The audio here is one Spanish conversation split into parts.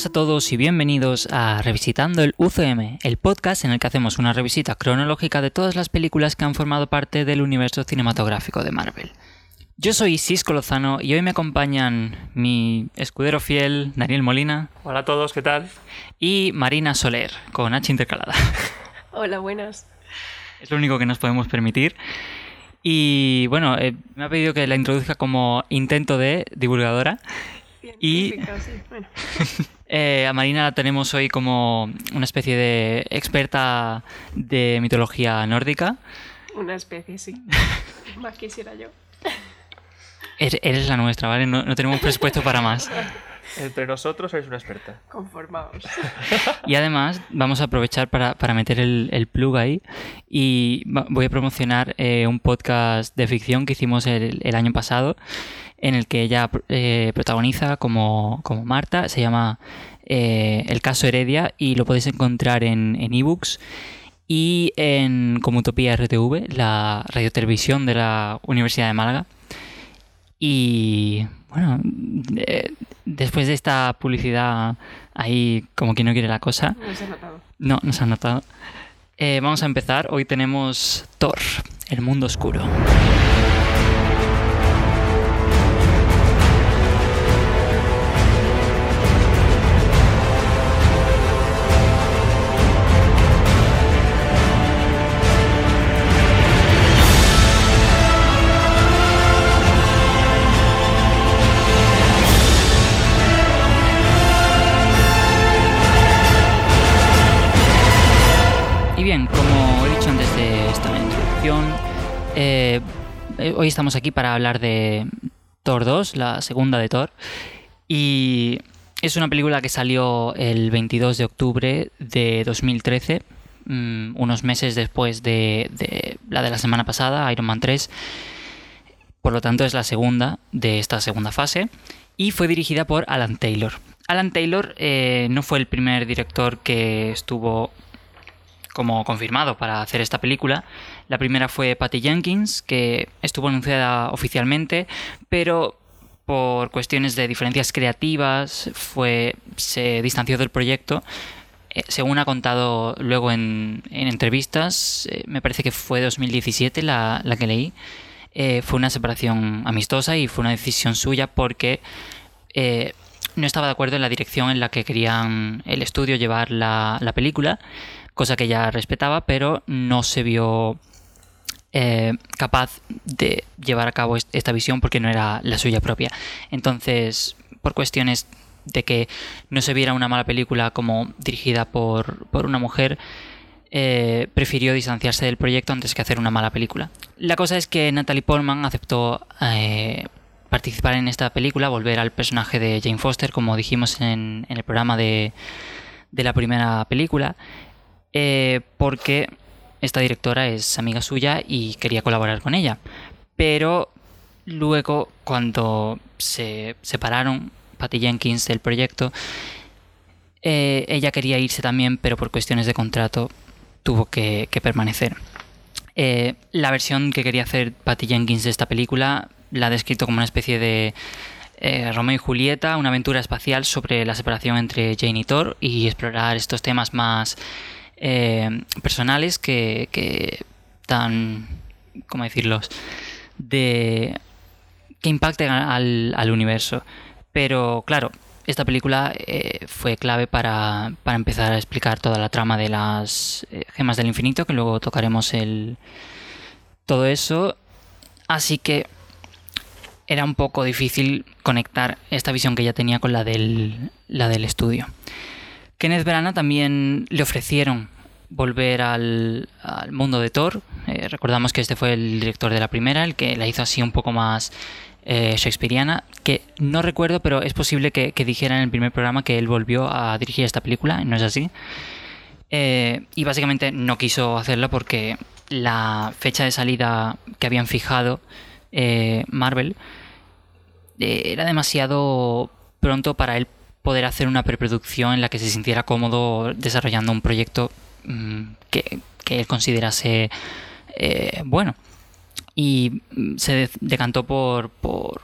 Buenas a todos y bienvenidos a Revisitando el UCM, el podcast en el que hacemos una revisita cronológica de todas las películas que han formado parte del universo cinematográfico de Marvel. Yo soy Cisco Lozano y hoy me acompañan mi escudero fiel, Daniel Molina. Hola a todos, ¿qué tal? Y Marina Soler, con H intercalada. Hola, buenas. Es lo único que nos podemos permitir. Y bueno, eh, me ha pedido que la introduzca como intento de divulgadora. Y eh, a Marina la tenemos hoy como una especie de experta de mitología nórdica. Una especie, sí. Más quisiera yo. Eres la nuestra, ¿vale? No, no tenemos presupuesto para más. Entre nosotros sois una experta. Conformados. Y además vamos a aprovechar para, para meter el, el, plug ahí y voy a promocionar eh, un podcast de ficción que hicimos el, el año pasado en el que ella eh, protagoniza como, como, Marta. Se llama eh, El caso Heredia y lo podéis encontrar en ebooks. y en Comutopía RTV, la radiotelevisión de la Universidad de Málaga. Y bueno, eh, después de esta publicidad ahí como quien no quiere la cosa. No se ha notado. No, no se ha notado. Eh, vamos a empezar. Hoy tenemos Thor, el mundo oscuro. Hoy estamos aquí para hablar de Thor 2, la segunda de Thor. Y es una película que salió el 22 de octubre de 2013, mmm, unos meses después de, de, la de la semana pasada, Iron Man 3. Por lo tanto, es la segunda de esta segunda fase. Y fue dirigida por Alan Taylor. Alan Taylor eh, no fue el primer director que estuvo como confirmado para hacer esta película. La primera fue Patty Jenkins, que estuvo anunciada oficialmente, pero por cuestiones de diferencias creativas fue, se distanció del proyecto. Eh, según ha contado luego en, en entrevistas, eh, me parece que fue 2017 la, la que leí, eh, fue una separación amistosa y fue una decisión suya porque no estaba de acuerdo en la dirección en la que querían el estudio llevar la, la película cosa que ella respetaba, pero no se vio eh, capaz de llevar a cabo esta visión porque no era la suya propia. Entonces, por cuestiones de que no se viera una mala película como dirigida por, por una mujer, eh, prefirió distanciarse del proyecto antes que hacer una mala película. La cosa es que Natalie Portman aceptó eh, participar en esta película, volver al personaje de Jane Foster, como dijimos en, en el programa de, de la primera película eh, porque esta directora es amiga suya y quería colaborar con ella. Pero luego, cuando se separaron Patty Jenkins del proyecto, eh, ella quería irse también, pero por cuestiones de contrato tuvo que, permanecer. Eh, la versión que quería hacer Patty Jenkins de esta película la ha descrito como una especie de eh, Romeo y Julieta, una aventura espacial sobre la separación entre Jane y Thor y explorar estos temas más eh, personales que, que dan, ¿cómo decirlos? De, que impacten al, al universo. Pero claro, esta película eh, fue clave para, para, empezar a explicar toda la trama de las eh, gemas del infinito, que luego tocaremos el todo eso. Así que era un poco difícil conectar esta visión que ya tenía con la del, la del estudio. Kenneth Branagh también le ofrecieron volver al, al mundo de Thor. Eh, recordamos que este fue el director de la primera, el que la hizo así un poco más eh, shakespeariana, que no recuerdo, pero es posible que, dijera en el primer programa que él volvió a dirigir esta película, ¿no es así? Eh, y básicamente no quiso hacerla porque la fecha de salida que habían fijado eh, Marvel era demasiado pronto para él poder hacer una preproducción en la que se sintiera cómodo desarrollando un proyecto mmm, que, que, él considerase eh, bueno. Y se decantó por, por,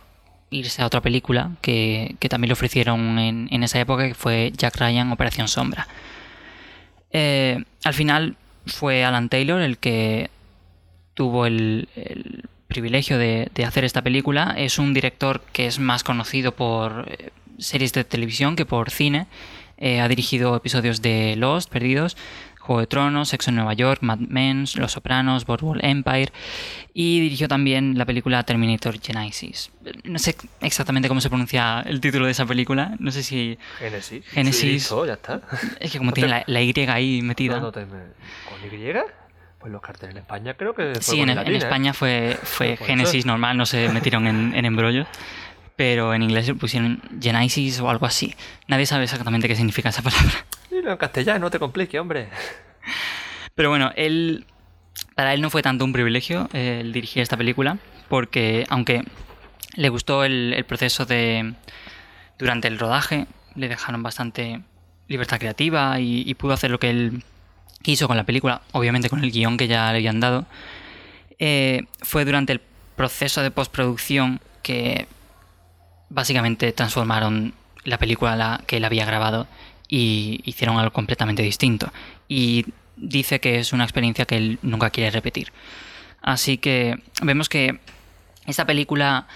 irse a otra película que, que también le ofrecieron en, en, esa época, que fue Jack Ryan Operación Sombra. Eh, al final fue Alan Taylor el que tuvo el, el privilegio de, de, hacer esta película. Es un director que es más conocido por eh, series de televisión que por cine. Eh, ha dirigido episodios de Lost, Perdidos, Juego de Tronos, Sexo en Nueva York, Mad Men, Los Sopranos, Boardwalk Empire y dirigió también la película Terminator Genesis. No sé exactamente cómo se pronuncia el título de esa película, no sé si... Génesis. Sí, ya está. Es que como tiene la, la, Y ahí metida. No, no te me... ¿Con Y? Pues los carteles en España creo que fue Sí, en, en, España ¿eh? fue, fue Pues Génesis normal, no se metieron en, en embrollos. Pero en inglés pusieron Genesis o algo así. Nadie sabe exactamente qué significa esa palabra. Dilo en castellano, no te compliques, hombre. Pero bueno, él. Para él no fue tanto un privilegio eh, el dirigir esta película, porque aunque le gustó el, el, proceso de. Durante el rodaje, le dejaron bastante libertad creativa y, y, pudo hacer lo que él quiso con la película, obviamente con el guion que ya le habían dado. Eh, fue durante el proceso de postproducción que básicamente transformaron la película la, que él había grabado y hicieron algo completamente distinto. Y dice que es una experiencia que él nunca quiere repetir. Así que vemos que esta película,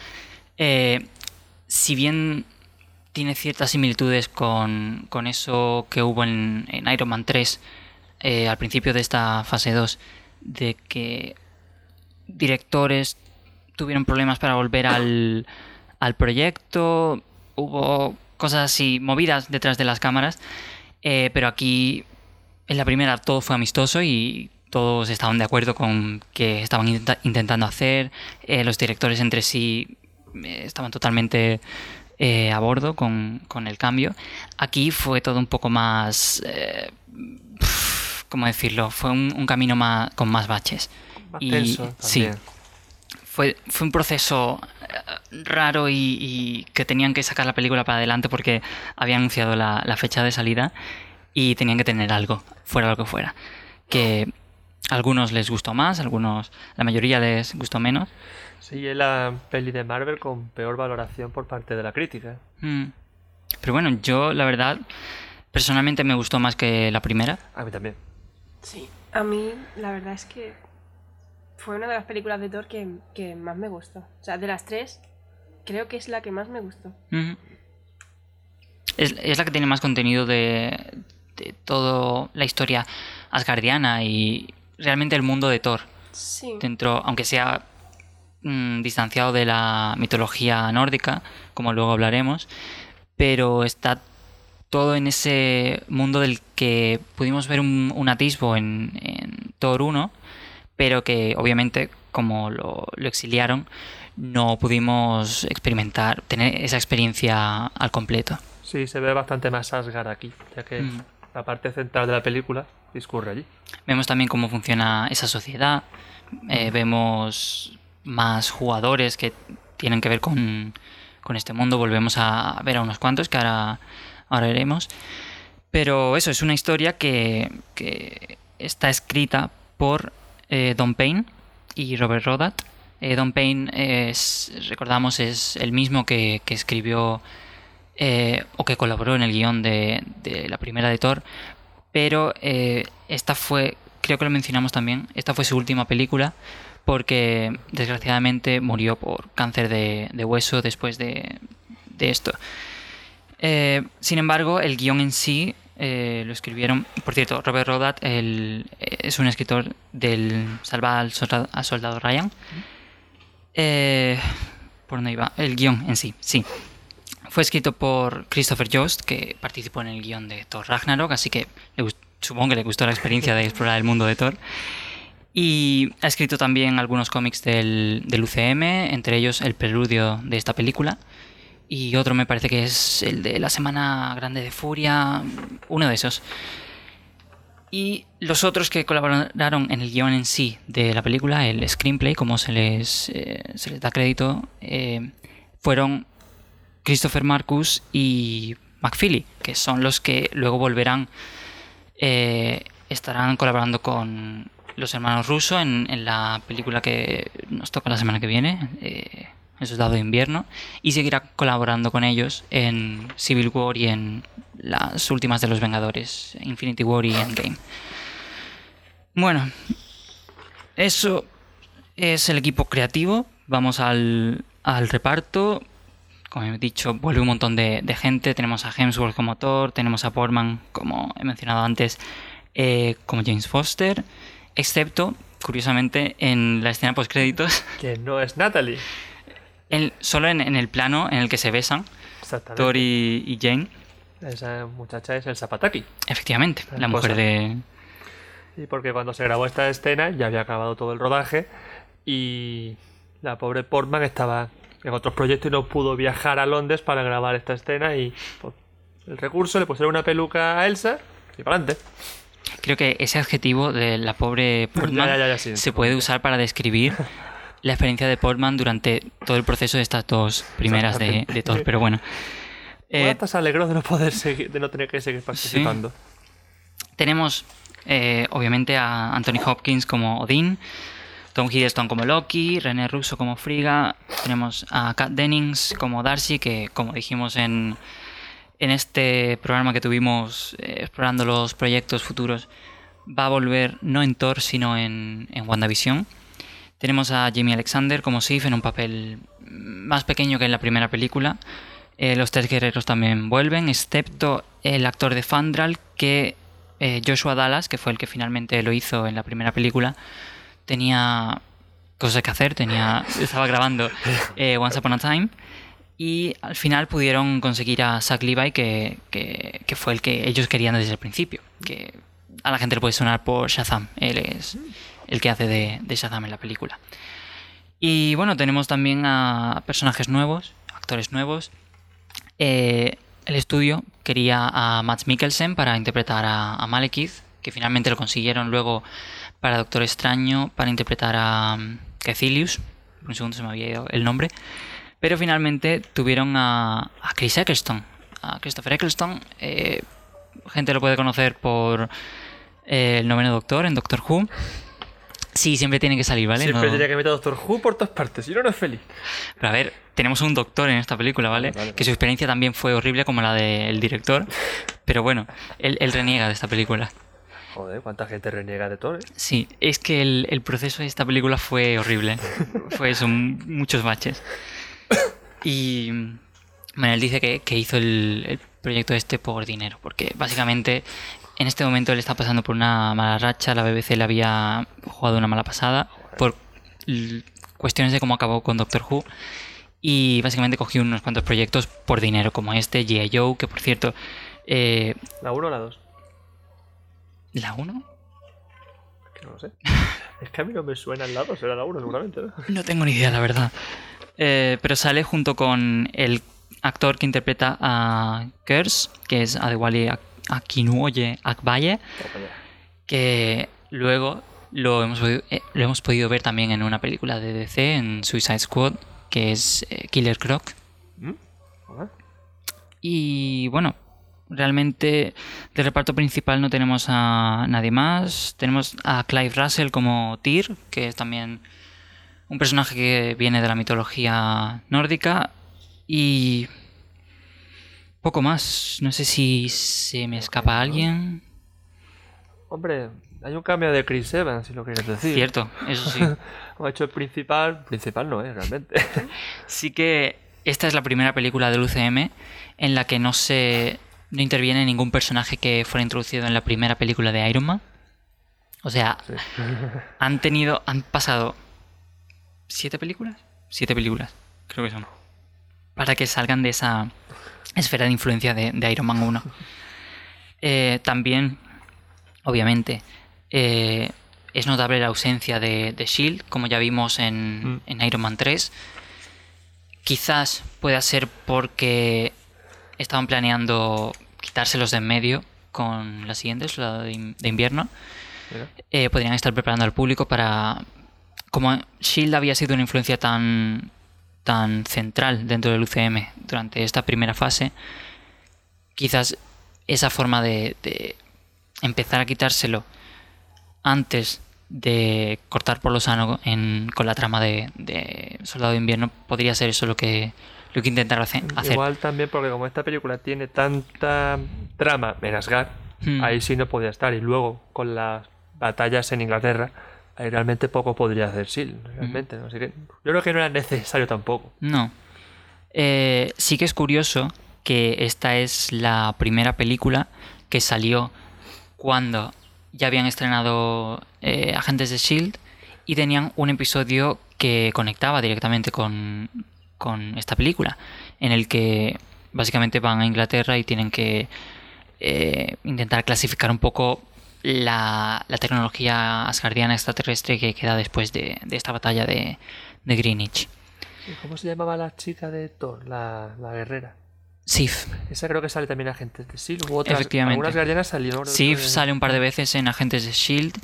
eh, si bien tiene ciertas similitudes con, con eso que hubo en, en Iron Man 3 eh, al principio de esta fase 2, de que directores tuvieron problemas para volver al, al proyecto, hubo cosas así movidas detrás de las cámaras, eh, pero aquí en la primera todo fue amistoso y todos estaban de acuerdo con que estaban int intentando hacer, eh, los directores entre sí eh, estaban totalmente a bordo con, con, el cambio. Aquí fue todo un poco más... ¿Cómo decirlo? Fue un, un, camino más, con más baches. Más y, tenso sí, fue, fue un proceso eh, raro y, y, que tenían que sacar la película para adelante porque había anunciado la, la, fecha de salida y tenían que tener algo, fuera lo que fuera. Que a algunos les gustó más, a algunos, la mayoría les gustó menos. Sí, es la peli de Marvel con peor valoración por parte de la crítica. Mm. Pero bueno, yo la verdad, personalmente me gustó más que la primera. A mí también. Sí, a mí la verdad es que fue una de las películas de Thor que, que, más me gustó. O sea, de las tres, creo que es la que más me gustó. Mm es, es, la que tiene más contenido de, de toda la historia asgardiana y realmente el mundo de Thor. Sí. Dentro, aunque sea mmm, distanciado de la mitología nórdica, como luego hablaremos, pero está todo en ese mundo del que pudimos ver un, un atisbo en, en, Thor 1, pero que obviamente como lo, lo, exiliaron no pudimos experimentar, tener esa experiencia al completo. Sí, se ve bastante más Asgard aquí, ya que mm. la parte central de la película discurre allí. Vemos también cómo funciona esa sociedad, eh, vemos más jugadores que tienen que ver con, con este mundo, volvemos a ver a unos cuantos que ahora ahora veremos. Pero eso, es una historia que, que está escrita por eh, Don Payne y Robert Rodat. Eh, Don Payne, es, recordamos, es el mismo que, escribió eh, o que colaboró en el guion de, de, la primera de Thor. Pero esta fue, creo que lo mencionamos también, esta fue su última película porque desgraciadamente murió por cáncer de, hueso después de, de esto. Sin embargo, el guion en sí eh, lo escribieron. Por cierto, Robert Rodat es un escritor del Salva al Soldado, Ryan. Eh, ¿Por dónde iba? El guion en sí, sí. Fue escrito por Christopher Jost, que participó en el guion de Thor Ragnarok, así que supongo que le gustó la experiencia de explorar el mundo de Thor. Y ha escrito también algunos cómics del, del UCM, entre ellos el preludio de esta película y otro me parece que es el de la Semana Grande de Furia, uno de esos. Y los otros que colaboraron en el guion en sí de la película, el screenplay, como se les, eh, se les da crédito, eh, fueron Christopher Marcus y McFeely, que son los que luego volverán, eh, estarán colaborando con los hermanos Russo en, en, la película que nos toca la semana que viene. En Soldado de Invierno, y seguirá colaborando con ellos en Civil War y en las últimas de los Vengadores, Infinity War y Endgame. Bueno, eso es el equipo creativo. Vamos al, al reparto. Como he dicho, vuelve un montón de, gente. Tenemos a Hemsworth como Thor, tenemos a Portman, como he mencionado antes, eh, como James Foster, excepto, curiosamente, en la escena post créditos. Que no es Natalie. En, solo en, en, el plano en el que se besan Thor y, y, Jane. Esa muchacha es el Zapataki. Efectivamente, la, la mujer de. Y porque cuando se grabó esta escena ya había acabado todo el rodaje y la pobre Portman estaba en otros proyectos y no pudo viajar a Londres para grabar esta escena y pues, el recurso le pusieron una peluca a Elsa y para adelante. Creo que ese adjetivo de la pobre Portman ya, ya, ya, sí, se puede usar para describir la experiencia de Portman durante todo el proceso de estas dos primeras de, de Thor, pero bueno. Eh, de no poder seguir, de no tener que seguir participando. Sí. Tenemos eh, obviamente a Anthony Hopkins como Odín, Tom Hiddleston como Loki, René Russo como Frigga, tenemos a Kat Dennings como Darcy, que como dijimos en, en este programa que tuvimos eh, explorando los proyectos futuros, va a volver no en Thor, sino en, en WandaVision. Tenemos a Jamie Alexander como Sif en un papel más pequeño que en la primera película. Eh, los tres guerreros también vuelven, excepto el actor de Fandral, que eh, Joshua Dallas, que fue el que finalmente lo hizo en la primera película, tenía cosas que hacer, tenía, estaba grabando eh, Once Upon a Time y al final pudieron conseguir a Zach Levi, que, que, que, fue el que ellos querían desde el principio, que a la gente le puede sonar por Shazam, él es el que hace de, de Shazam en la película. Y bueno, tenemos también a personajes nuevos, actores nuevos. Eh, el estudio quería a Matt Mikkelsen para interpretar a, Malekith, que finalmente lo consiguieron luego para Doctor Extraño, para interpretar a Caecilius. Por un segundo se me había ido el nombre. Pero finalmente tuvieron a, a Chris Eccleston, a Christopher Eccleston. Eh, gente lo puede conocer por eh, el noveno Doctor en Doctor Who. Sí, siempre tiene que salir, ¿vale? Siempre no... tenía que meter a Doctor Who por todas partes, si no, no es feliz. Pero a ver, tenemos un doctor en esta película, ¿vale? Vale, vale. Que su experiencia también fue horrible como la del director. Pero bueno, él, él, reniega de esta película. Joder, ¿cuánta gente reniega de todo? Eh? Sí, es que el, el, proceso de esta película fue horrible. fue eso, muchos baches. Y bueno, él dice que, que hizo el, el proyecto este por dinero, porque básicamente en este momento él está pasando por una mala racha, la BBC le había jugado una mala pasada por cuestiones de cómo acabó con Doctor Who y básicamente cogió unos cuantos proyectos por dinero como este, G.I. Joe, que por cierto... Eh, ¿La 1 o la 2? ¿La 1? Que no lo sé. es que a mí no me suena el lado, será la 1 seguramente. ¿no? no tengo ni idea, la verdad. Eh, pero sale junto con el actor que interpreta a Kurz, que es Adewale Akinuoye Akbaye, que luego lo hemos, podido, eh, lo hemos podido ver también en una película de DC, en Suicide Squad, que es eh, Killer Croc. ¿Mm? Y bueno, realmente de reparto principal no tenemos a nadie más. Tenemos a Clive Russell como Tyr, que es también un personaje que viene de la mitología nórdica. Y poco más. No sé si se me escapa alguien. Hombre, hay un cambio de Chris Evans, si lo quieres decir. Cierto, eso sí. ha hecho el principal. Principal no es, realmente. sí que esta es la primera película del UCM en la que no se. no interviene ningún personaje que fuera introducido en la primera película de Iron Man. O sea, sí. han tenido. han pasado. ¿Siete películas? Siete películas, creo que son. Para que salgan de esa esfera de influencia de, de Iron Man 1. Eh, también, obviamente, eh, es notable la ausencia de, de Shield, como ya vimos en, mm. en, Iron Man 3. Quizás pueda ser porque estaban planeando quitárselos de en medio con las siguientes, la de, de invierno. Eh, podrían estar preparando al público para. Como Shield había sido una influencia tan tan central dentro del UCM durante esta primera fase, quizás esa forma de, de empezar a quitárselo antes de cortar por lo sano en- con la trama de, de Soldado de Invierno, podría ser eso lo que, lo que intentaron hace- hacer. Igual también porque como esta película tiene tanta trama en Asgard, Hmm. ahí sí no podía estar. Y luego con las batallas en Inglaterra, realmente poco podría hacer Sil, realmente. Así que yo creo que no era necesario tampoco. No. Eh, sí que es curioso que esta es la primera película que salió cuando ya habían estrenado eh, Agentes de Shield y tenían un episodio que conectaba directamente con, con esta película, en el que básicamente van a Inglaterra y tienen que eh, intentar clasificar un poco la, la tecnología asgardiana extraterrestre que queda después de, de esta batalla de, de Greenwich. ¿Y ¿Cómo se llamaba la chica de Thor, la, la guerrera? Sif. Esa creo que sale también en Agentes de Sil. Hubo otras, Efectivamente. Algunas guardianas salieron. Sif sale un par de veces en Agentes de Shield,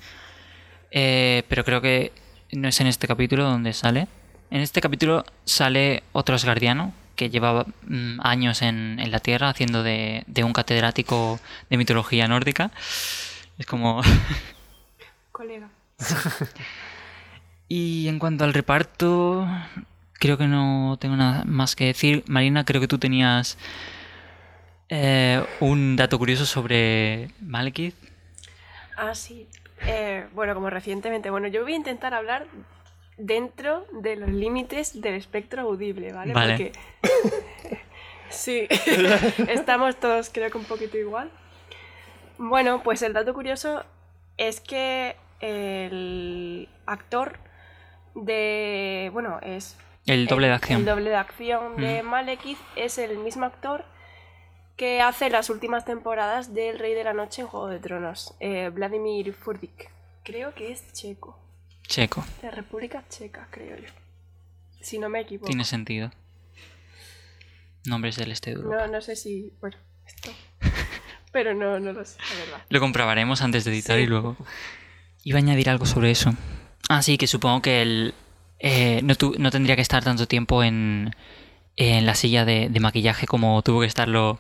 eh, pero creo que no es en este capítulo donde sale. En este capítulo sale otro asgardiano que llevaba mm, años en, en la Tierra haciendo de, de un catedrático de mitología nórdica. Es como... Colega. Y en cuanto al reparto, creo que no tengo nada más que decir. Marina, creo que tú tenías eh, un dato curioso sobre Malekith. Ah, sí. Eh, bueno, como recientemente. Bueno, yo voy a intentar hablar dentro de los límites del espectro audible, ¿vale? Vale. Porque. sí, estamos todos, creo que un poquito igual. Bueno, pues el dato curioso es que el actor de. Bueno, es. El doble de acción. El doble de acción de Mm. Malekith es el mismo actor que hace las últimas temporadas del Rey de la Noche en Juego de Tronos, eh, Vladimir Furdik. Creo que es checo, Checo. de República Checa, creo yo. Si no me equivoco. Tiene sentido. Nombres del este de Europa. No, no sé si. Bueno, esto. Pero no, no lo sé, la verdad. Lo comprobaremos antes de editar Sí. y luego. Iba a añadir algo sobre eso. Ah, sí, que supongo que él eh, no, tu- no tendría que estar tanto tiempo en, en la silla de, de maquillaje como tuvo que estarlo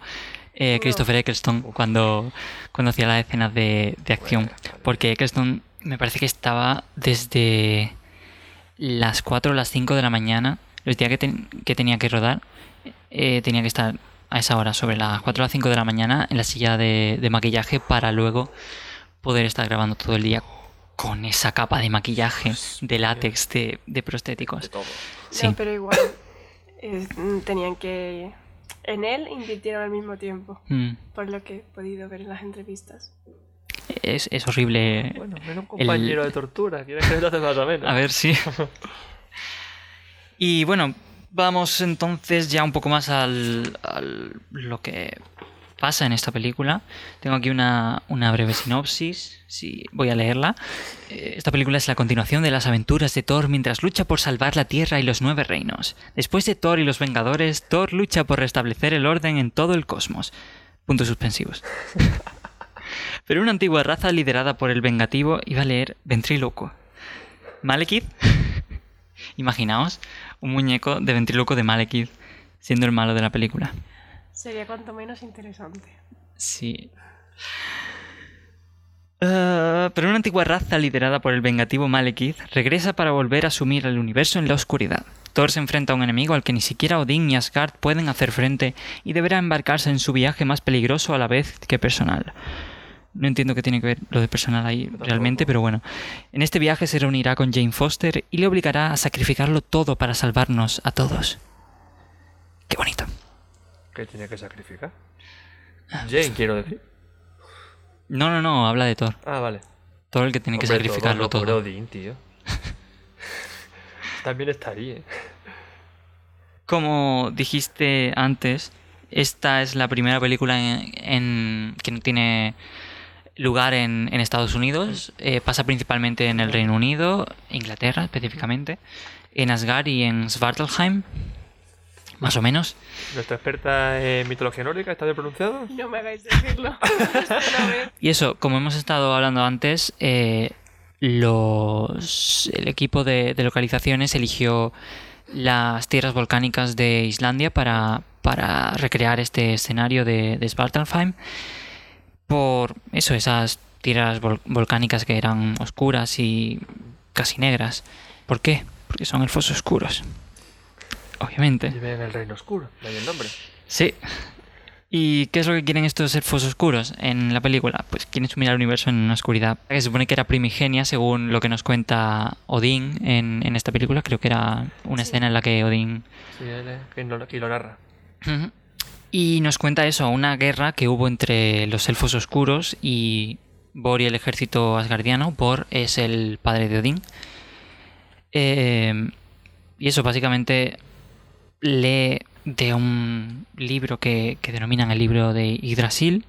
eh, No. Christopher Eccleston cuando, cuando hacía las escenas de, de acción. Porque Eccleston me parece que estaba desde las 4 o las 5 de la mañana, los días que, ten- que tenía que rodar, eh, tenía que estar a esa hora, sobre las 4 o las 5 de la mañana, en la silla de, de maquillaje para luego poder estar grabando todo el día con esa capa de maquillaje, de látex, de, de prostéticos. Sí. No, pero igual. eh, tenían que. En él invirtieron al mismo tiempo, Mm, por lo que he podido ver en las entrevistas. es, es horrible. Bueno, menos un compañero de tortura. ¿Quieres que te hace más o menos? A ver, sí. Y bueno, vamos entonces ya un poco más al, lo que pasa en esta película. Tengo aquí una, breve sinopsis, sí, voy a leerla. Eh, Esta película es la continuación de las aventuras de Thor mientras lucha por salvar la Tierra y los Nueve Reinos. Después de Thor y los Vengadores, Thor lucha por restablecer el orden en todo el cosmos. Puntos suspensivos. Pero una antigua raza liderada por el vengativo iba a leer ventrílocuo. Malekith. Imaginaos un muñeco de ventríloco de Malekith siendo el malo de la película. Sería cuanto menos interesante. Sí. Ah, pero una antigua raza liderada por el vengativo Malekith regresa para volver a sumir el universo en la oscuridad. Thor se enfrenta a un enemigo al que ni siquiera Odín ni Asgard pueden hacer frente y deberá embarcarse en su viaje más peligroso a la vez que personal. No entiendo qué tiene que ver lo de personal ahí realmente, pero bueno. En este viaje se reunirá con Jane Foster y le obligará a sacrificarlo todo para salvarnos a todos. Qué bonito. ¿Qué tiene que sacrificar? Jane, quiero decir. No, no, no, habla de Thor. Ah, vale. Thor el que tiene que sacrificarlo todo. todo. Odín, tío. También estaría. ¿eh? Como dijiste antes, esta es la primera película en, en- que no tiene lugar en, en Estados Unidos. Eh, pasa principalmente en el Reino Unido, Inglaterra específicamente, en Asgard y en Svartalheim, más o menos. Nuestra experta en mitología nórdica, ¿está bien pronunciado? No me hagáis decirlo. Y eso, como hemos estado hablando antes, eh, los, el equipo de, de localizaciones eligió las tierras volcánicas de Islandia para, para recrear este escenario de, de Svartalfheim por eso, esas tierras vol- volcánicas que eran oscuras y casi negras. ¿Por qué? Porque son elfos oscuros. Obviamente. Vive en el reino oscuro, de ahí el nombre. Sí. ¿Y qué es lo que quieren estos elfos oscuros en la película? Pues quieren sumir al universo en una oscuridad que se supone que era primigenia, según lo que nos cuenta Odín en, en esta película. Creo que era una Sí. escena en la que Odín Sí, él es quien lo, narra. Ujú. Y nos cuenta eso, una guerra que hubo entre los elfos oscuros y Bor y el ejército asgardiano. Bor es el padre de Odín. Eh, y eso, básicamente, lee de un libro que, que denominan el libro de Yggdrasil.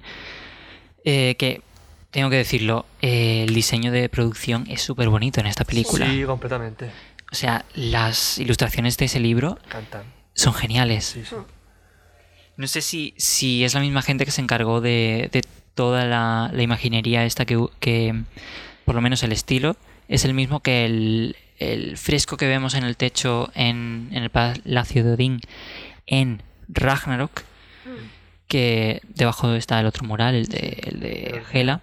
eh, que, tengo que decirlo, eh, el diseño de producción es súper bonito en esta película. Sí, completamente. O sea, las ilustraciones de ese libro Cantan. son geniales. Sí, sí. No sé si, si es la misma gente que se encargó de, de toda la, la imaginería esta que, que, por lo menos el estilo, es el mismo que el, el fresco que vemos en el techo en, en el Palacio de Odín en Ragnarok, que debajo está el otro mural, el de, el de Hela.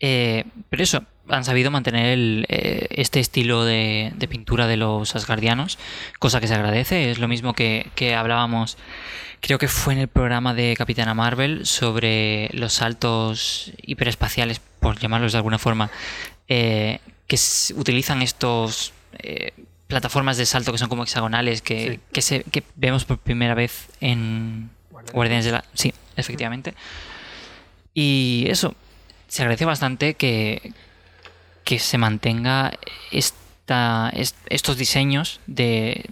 Eh, pero eso, han sabido mantener el, eh, este estilo de, de pintura de los asgardianos, cosa que se agradece. Es lo mismo que, que hablábamos, creo que fue en el programa de Capitana Marvel sobre los saltos hiperespaciales, por llamarlos de alguna forma, eh, que utilizan estos eh, plataformas de salto que son como hexagonales, que, Sí. que, se, que vemos por primera vez en Guardianes. Guardianes de la... Sí, efectivamente. Y eso, se agradece bastante que, que se mantenga esta, est- estos diseños de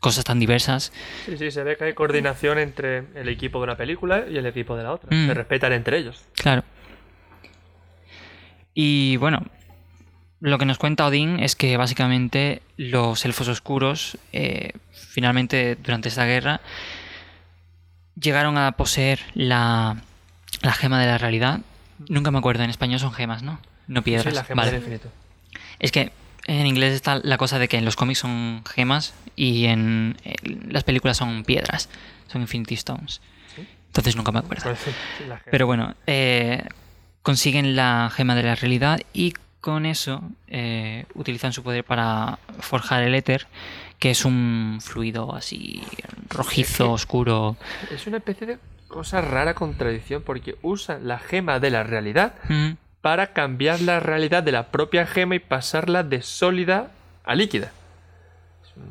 cosas tan diversas. Sí, sí, se ve que hay coordinación entre el equipo de una película y el equipo de la otra. Mm. Se respetan entre ellos. Claro. Y bueno, lo que nos cuenta Odín es que básicamente los elfos oscuros, eh, finalmente durante esta guerra, llegaron a poseer la, la gema de la realidad. Nunca me acuerdo, en español son gemas, ¿no? No piedras. La gema Vale. del infinito. Es que en inglés está la cosa de que en los cómics son gemas y en, en las películas son piedras, son Infinity Stones. ¿Sí? Entonces nunca me acuerdo. Pues. Pero bueno, eh, consiguen la gema de la realidad y con eso eh, utilizan su poder para forjar el éter, que es un fluido así rojizo, Es que- oscuro. Es una especie de cosa rara contradicción porque usan la gema de la realidad Mm, para cambiar la realidad de la propia gema y pasarla de sólida a líquida.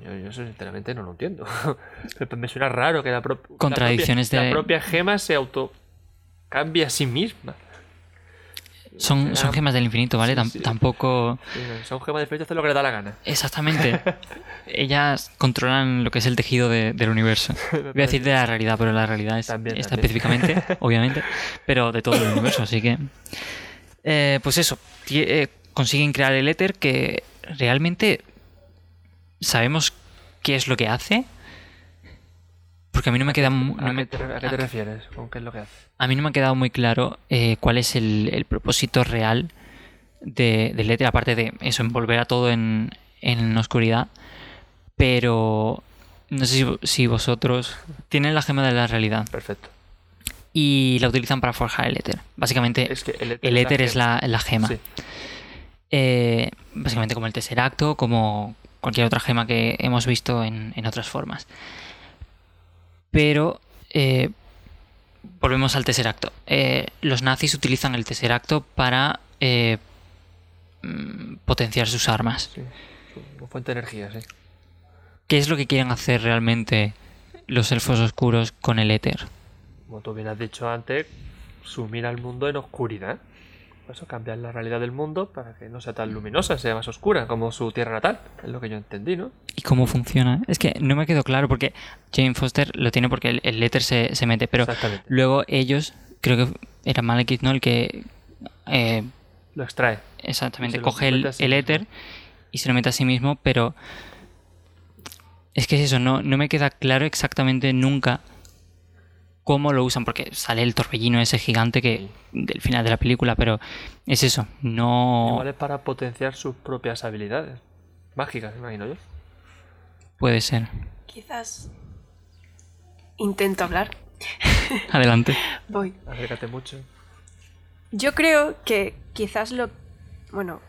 Yo, yo eso sinceramente no lo entiendo. Me suena raro que la, pro- la Contradicciones propia, de- la propia gema se auto cambie a sí misma. Son, gemas del infinito, ¿vale? Sí, Tam- sí. Tampoco... Sí, Son gemas de frente hacer lo que le da la gana. Exactamente. Ellas controlan lo que es el tejido de- del universo. Voy a decir de la realidad, pero la realidad es, También, está también. específicamente, obviamente, pero de todo el universo, así que... eh, pues eso, eh, consiguen crear el éter que realmente sabemos qué es lo que hace. Porque a mí no me queda no ¿A, me- qué te, a qué te refieres? ¿Con qué es lo que hace? a mí no me ha quedado muy claro eh, cuál es el, el propósito real de, del éter, aparte de eso, envolver a todo en, en oscuridad. Pero no sé si, si vosotros tienen la gema de la realidad Perfecto. Y la utilizan para forjar el éter. Básicamente, Es que el éter, el éter es la, la gema. Sí. Eh, básicamente como el tesseracto, como cualquier otra gema que hemos visto en, en otras formas. Pero eh, volvemos al tesseracto. Eh, los nazis utilizan el tesseracto para mm, potenciar sus armas. Sí. Fuente de energía, sí. ¿Qué es lo que quieren hacer realmente los elfos oscuros con el éter? Como tú bien has dicho antes, sumir al mundo en oscuridad. Por eso cambiar la realidad del mundo para que no sea tan luminosa, sea más oscura, como su tierra natal. Es lo que yo entendí, ¿no? ¿Y cómo funciona? Es que no me quedó claro porque Jane Foster lo tiene porque el, el éter se, se mete, pero luego ellos, creo que era Malekith, ¿no? El que eh, Lo extrae. exactamente coge el, sí el mismo. éter y se lo mete a sí mismo, pero es que es eso, no, no me queda claro exactamente nunca cómo lo usan, porque sale el torbellino ese gigante que del final de la película, pero es eso, no Igual es para potenciar sus propias habilidades. Mágicas, imagino yo. puede ser. Quizás intento hablar. Adelante. Voy. Acércate mucho. Yo creo que quizás lo. Bueno,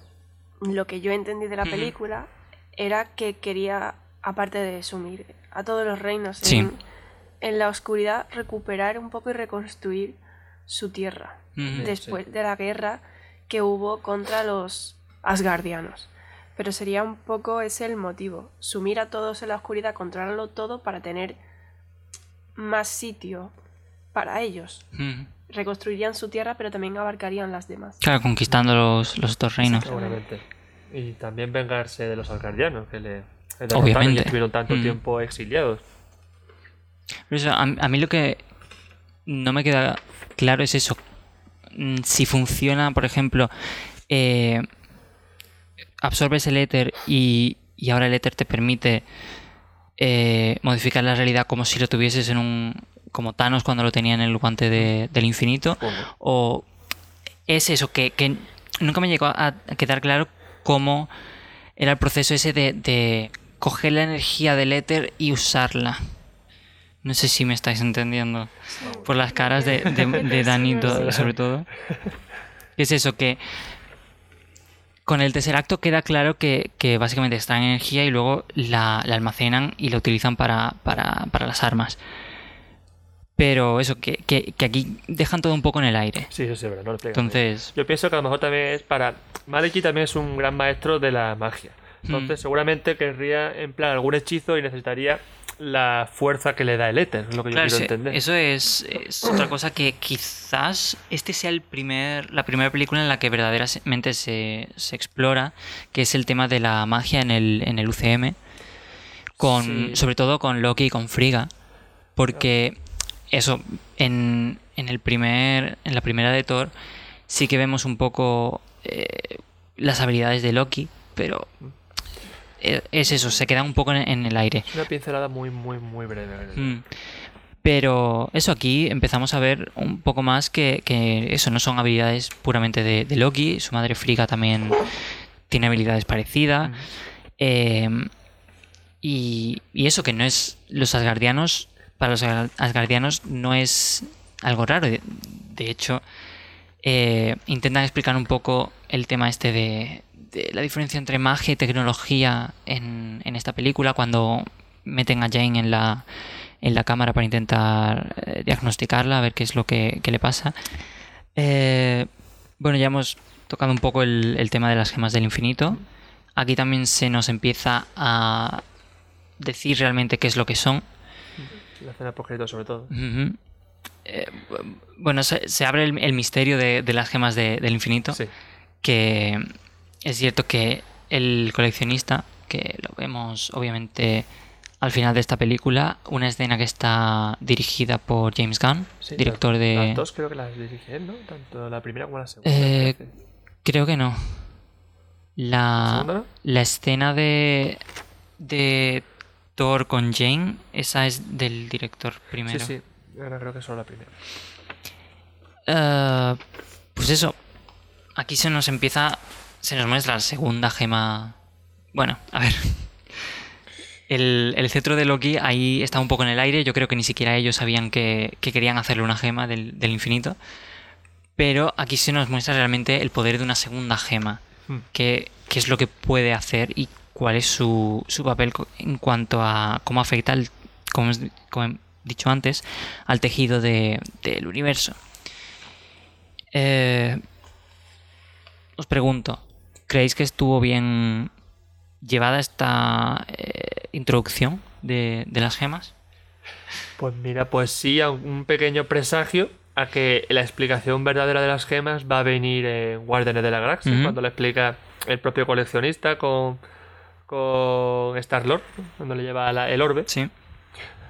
lo que yo entendí de la película era que quería, aparte de sumir a todos los reinos Sí. en, en la oscuridad, recuperar un poco y reconstruir su tierra después de la guerra que hubo contra los Asgardianos. Pero sería un poco ese el motivo, sumir a todos en la oscuridad, controlarlo todo para tener más sitio para ellos. Reconstruirían su tierra, pero también abarcarían las demás. Claro, conquistando los, los otros reinos. Seguramente. Y también vengarse de los asgardianos, que le le derrotaron Obviamente. y estuvieron tanto Mm. tiempo exiliados. Eso, a, a mí lo que no me queda claro es eso. Mm, Si funciona, por ejemplo, eh, absorbes el éter y, y ahora el éter te permite eh, modificar la realidad como si lo tuvieses en un. como Thanos cuando lo tenía en el guante de- del infinito. O es eso, que, que nunca me llegó a, a quedar claro cómo era el proceso ese de, de coger la energía del éter y usarla. No sé si me estáis entendiendo. Por las caras de, de, de Dani, sobre todo. Es eso, que con el tercer acto queda claro que, que básicamente extraen energía y luego la, la almacenan y la utilizan para, para, para las armas. Pero eso, que, que, que aquí dejan todo un poco en el aire. Sí, eso sí, es verdad, no lo. Entonces, Yo pienso que a lo mejor también es para. Maleki también es un gran maestro de la magia. Entonces, Mm. seguramente querría emplear algún hechizo y necesitaría la fuerza que le da el éter, es lo que claro, yo quiero entender. eso es, es otra cosa que quizás este sea el primer, la primera película en la que verdaderamente se, se explora, que es el tema de la magia en el, en el UCM, con, Sí. sobre todo con Loki y con Frigga, porque eso, en, en el primer, en la primera de Thor, sí que vemos un poco eh, las habilidades de Loki, pero es eso, se queda un poco en- en el aire. Una pincelada muy, muy, muy breve. Mm. Pero eso aquí empezamos a ver un poco más que, que eso no son habilidades puramente de, de Loki. Su madre Frigga también tiene habilidades parecidas. Eh, y, y eso que no es los asgardianos, para los Asgar- asgardianos no es algo raro. De, de hecho, eh, intentan explicar un poco el tema este de, de la diferencia entre magia y tecnología en, en esta película cuando meten a Jane en la, en la cámara para intentar eh, diagnosticarla, a ver qué es lo que, que le pasa. Eh, bueno, ya hemos tocado un poco el, el tema de las gemas del infinito. Aquí también se nos empieza a decir realmente qué es lo que son. La escena sobre todo. Eh, bu- bueno, se, se abre el, el misterio de, de las gemas de- del infinito. Sí. Que es cierto que el coleccionista, que lo vemos obviamente al final de esta película, una escena que está dirigida por James Gunn, Sí, director de... Las dos creo que las dirige él, ¿no? Tanto la primera como la segunda. Eh. Creo que no. ¿La la escena de, de Thor con Jane, esa es del director primero. Sí, sí. Ahora creo que solo la primera. Eh, pues eso. Aquí se nos empieza. Se nos muestra la segunda gema. Bueno, a ver. El, el cetro de Loki ahí está un poco en el aire. Yo creo que ni siquiera ellos sabían que, que querían hacerle una gema del, del infinito. Pero aquí se nos muestra realmente el poder de una segunda gema. Hmm. Qué, es lo que puede hacer y cuál es su, su papel en cuanto a cómo afecta, el, como, es- como he dicho antes, al tejido de- del universo. Eh, os pregunto, ¿creéis que estuvo bien llevada esta eh, introducción de, de las gemas? Pues mira, pues sí, un pequeño presagio a que la explicación verdadera de las gemas va a venir en Guardianes de la Galaxia, cuando le explica el propio coleccionista con, con Star-Lord, cuando le lleva la- el orbe. Sí.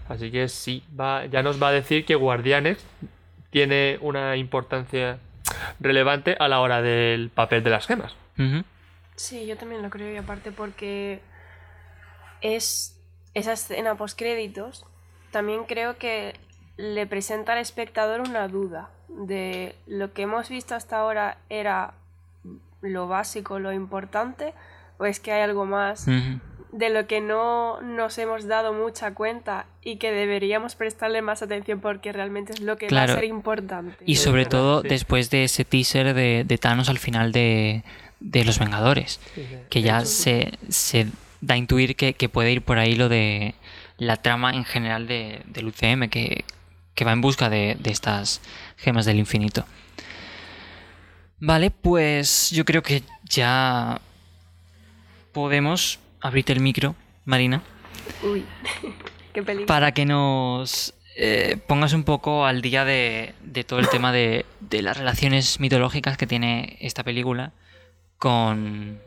Así que sí, va, ya nos va a decir que Guardianes tiene una importancia relevante a la hora del papel de las gemas. Sí, yo también lo creo y aparte porque es esa escena post créditos también creo que le presenta al espectador una duda de lo que hemos visto hasta ahora era lo básico, lo importante o es que hay algo más de lo que no nos hemos dado mucha cuenta y que deberíamos prestarle más atención porque realmente es lo que Claro. va a ser importante. Y sobre todo sí. después de ese teaser de, de Thanos al final de, de Los Vengadores, que ya se, se da a intuir que, que puede ir por ahí lo de la trama en general de, del UCM, que, que va en busca de, de estas gemas del infinito. Vale, pues yo creo que ya podemos abrirte el micro, Marina, Uy, qué peligro. para que nos eh, pongas un poco al día de, de todo el tema de, de las relaciones mitológicas que tiene esta película con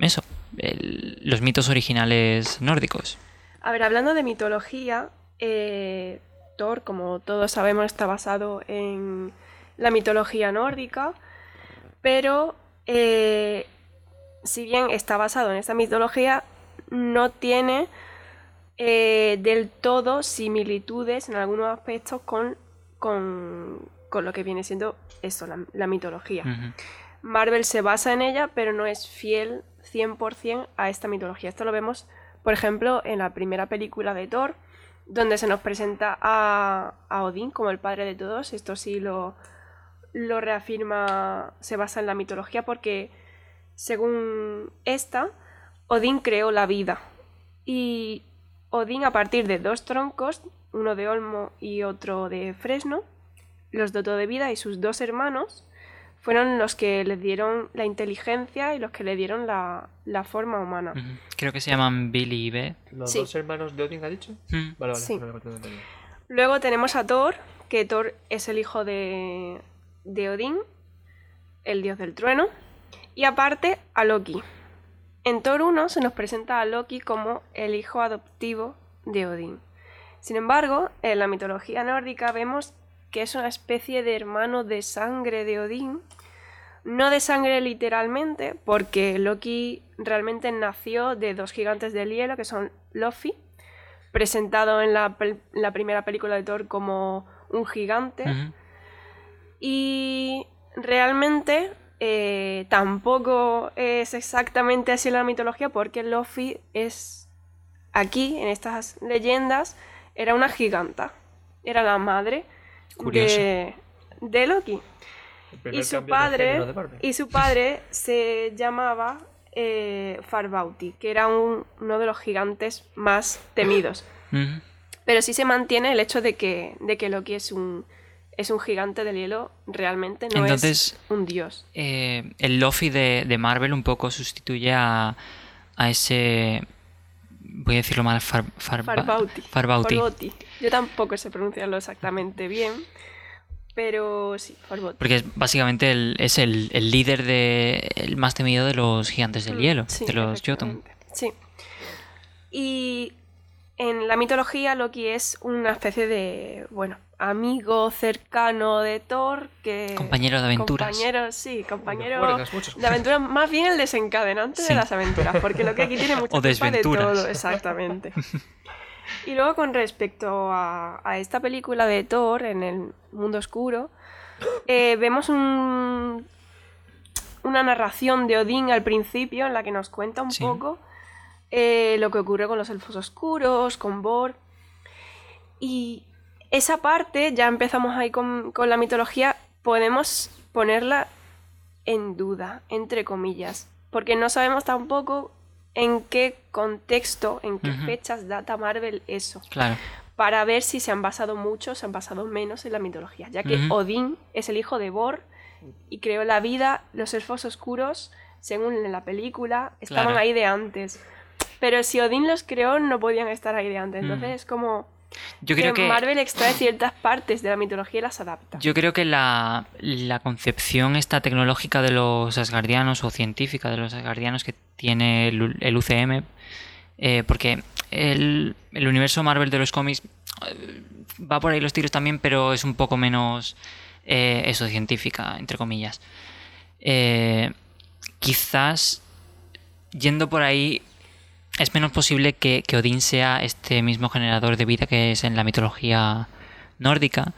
eso, el- los mitos originales nórdicos. A ver, hablando de mitología, eh, Thor, como todos sabemos, está basado en la mitología nórdica, pero eh, si bien está basado en esta mitología, no tiene eh, del todo similitudes en algunos aspectos con, con, con lo que viene siendo eso, la, la mitología. Ujú. Marvel se basa en ella, pero no es fiel 100% a esta mitología. Esto lo vemos, por ejemplo, en la primera película de Thor, donde se nos presenta a, a Odín como el padre de todos. Esto sí lo, lo reafirma, se basa en la mitología, porque según esta, Odín creó la vida. Y Odín, a partir de dos troncos, uno de olmo y otro de fresno, los dotó de vida y sus dos hermanos fueron los que le dieron la inteligencia y los que le dieron la, la forma humana. Creo que se llaman Billy y B. ¿Los Sí. dos hermanos de Odin ha dicho? Mm. Vale, vale. Sí. no. Luego tenemos a Thor, que Thor es el hijo de, de Odín, el dios del trueno, y aparte a Loki. En Thor 1 se nos presenta a Loki como el hijo adoptivo de Odín. Sin embargo, en la mitología nórdica vemos que es una especie de hermano de sangre de Odín. No de sangre literalmente, porque Loki realmente nació de dos gigantes del hielo, que son Lofi, presentado en la, pel- la primera película de Thor como un gigante. Y realmente eh, tampoco es exactamente así en la mitología porque Lofi es aquí, en estas leyendas, era una giganta. Era la madre Curioso. de, de Loki. Y su padre, y su padre se llamaba eh, Farbauti, que era un- uno de los gigantes más temidos. Pero sí se mantiene el hecho de que, de que Loki es un, es un gigante del hielo, realmente no Entonces, es un dios. eh, el Lofi de, de Marvel un poco sustituye a, a ese. Voy a decirlo mal, Far, Farbauti. Farbauti. Farbauti. Yo tampoco sé pronunciarlo exactamente bien, pero sí, Farbauti. Porque es básicamente el, es el, el líder de. el más temido de los gigantes del Mm, hielo, sí, de los Jotun. Sí. Y en la mitología Loki es una especie de, bueno, amigo cercano de Thor que... Compañero de aventuras. Compañero, sí, compañero de aventuras, más bien el desencadenante Sí. de las aventuras, porque Loki aquí tiene mucha O culpa de todo, exactamente. Y luego con respecto a, a esta película de Thor en el mundo oscuro, eh, vemos un, una narración de Odín al principio en la que nos cuenta un Sí. poco eh, lo que ocurre con los elfos oscuros, con Bor. Y esa parte, ya empezamos ahí con, con la mitología, podemos ponerla en duda, entre comillas, porque no sabemos tampoco en qué contexto, en qué fechas data Marvel eso, Claro. para ver si se han basado mucho se han basado menos en la mitología, ya que. Odín es el hijo de Bor y creó la vida, los elfos oscuros, según en la película, estaban Claro. ahí de antes. Pero si Odín los creó, no podían estar ahí de antes. Entonces es como Yo creo que. Marvel extrae ciertas partes de la mitología y las adapta. Yo creo que la, la concepción esta tecnológica de los asgardianos o científica de los asgardianos que tiene el, el UCM, eh, porque el, el universo Marvel de los cómics eh, va por ahí los tiros también, pero es un poco menos eh, eso, científica, entre comillas. Quizás yendo por ahí es menos posible que, que Odín sea este mismo generador de vida que es en la mitología nórdica.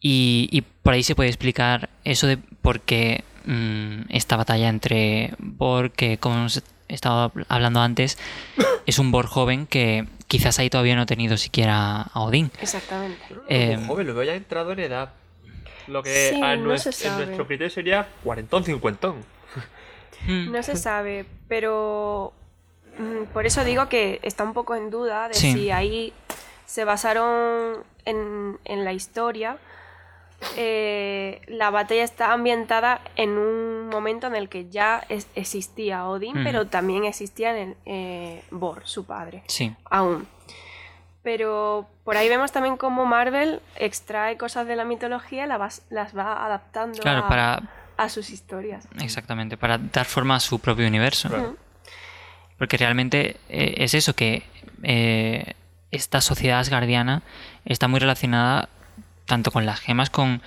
Y, y por ahí se puede explicar eso de por qué mm, esta batalla entre Borg, que como hemos he estado hablando antes, es un Borg joven que quizás ahí todavía no ha tenido siquiera a Odín. Exactamente. Eh, joven, lo veo ya entrado en edad. Lo que Sí, a no nuestro, se en sabe. nuestro criterio sería cuarentón, cincuentón. mm, No se sabe, pero por eso digo que está un poco en duda de Sí. si ahí se basaron en, en la historia. Eh, la batalla está ambientada en un momento en el que ya es- existía Odín, pero también existía en, eh, Bor, su padre, sí, aún. Pero por ahí vemos también cómo Marvel extrae cosas de la mitología y la vas- las va adaptando claro, a, para a sus historias. exactamente, para dar forma a su propio universo. Claro. Porque realmente eh, es eso, que eh, esta sociedad asgardiana está muy relacionada tanto con las gemas, con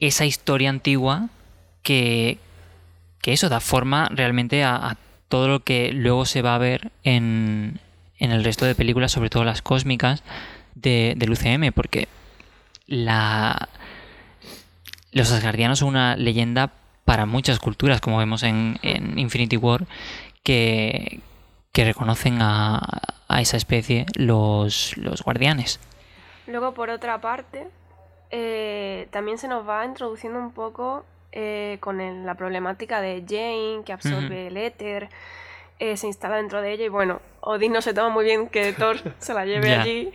esa historia antigua que, que eso da forma realmente a, todo lo que luego se va a ver en, en el resto de películas, sobre todo las cósmicas de, del UCM, porque la, los asgardianos son una leyenda para muchas culturas, como vemos en Infinity War, que, que reconocen a, a esa especie los, los guardianes. Luego, por otra parte, eh, también se nos va introduciendo un poco eh, con el- la problemática de Jane, que absorbe el éter, eh, se instala dentro de ella y bueno, Odín no se toma muy bien que Thor se la lleve allí,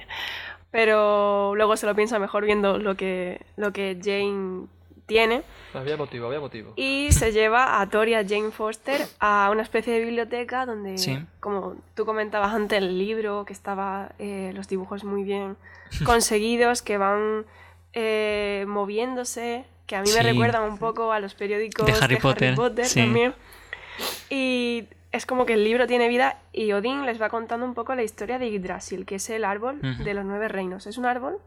pero luego se lo piensa mejor viendo lo que, lo que Jane tiene Había motivo, había motivo. y se lleva a Thor y a Jane Foster a una especie de biblioteca donde, Sí. como tú comentabas antes, el libro, que estaba eh, los dibujos muy bien conseguidos, que van eh, moviéndose, que a mí me recuerdan un poco a los periódicos De Harry Potter, sí. también. Y es como que el libro tiene vida y Odín les va contando un poco la historia de Yggdrasil, que es el árbol de los nueve reinos. Es un árbol,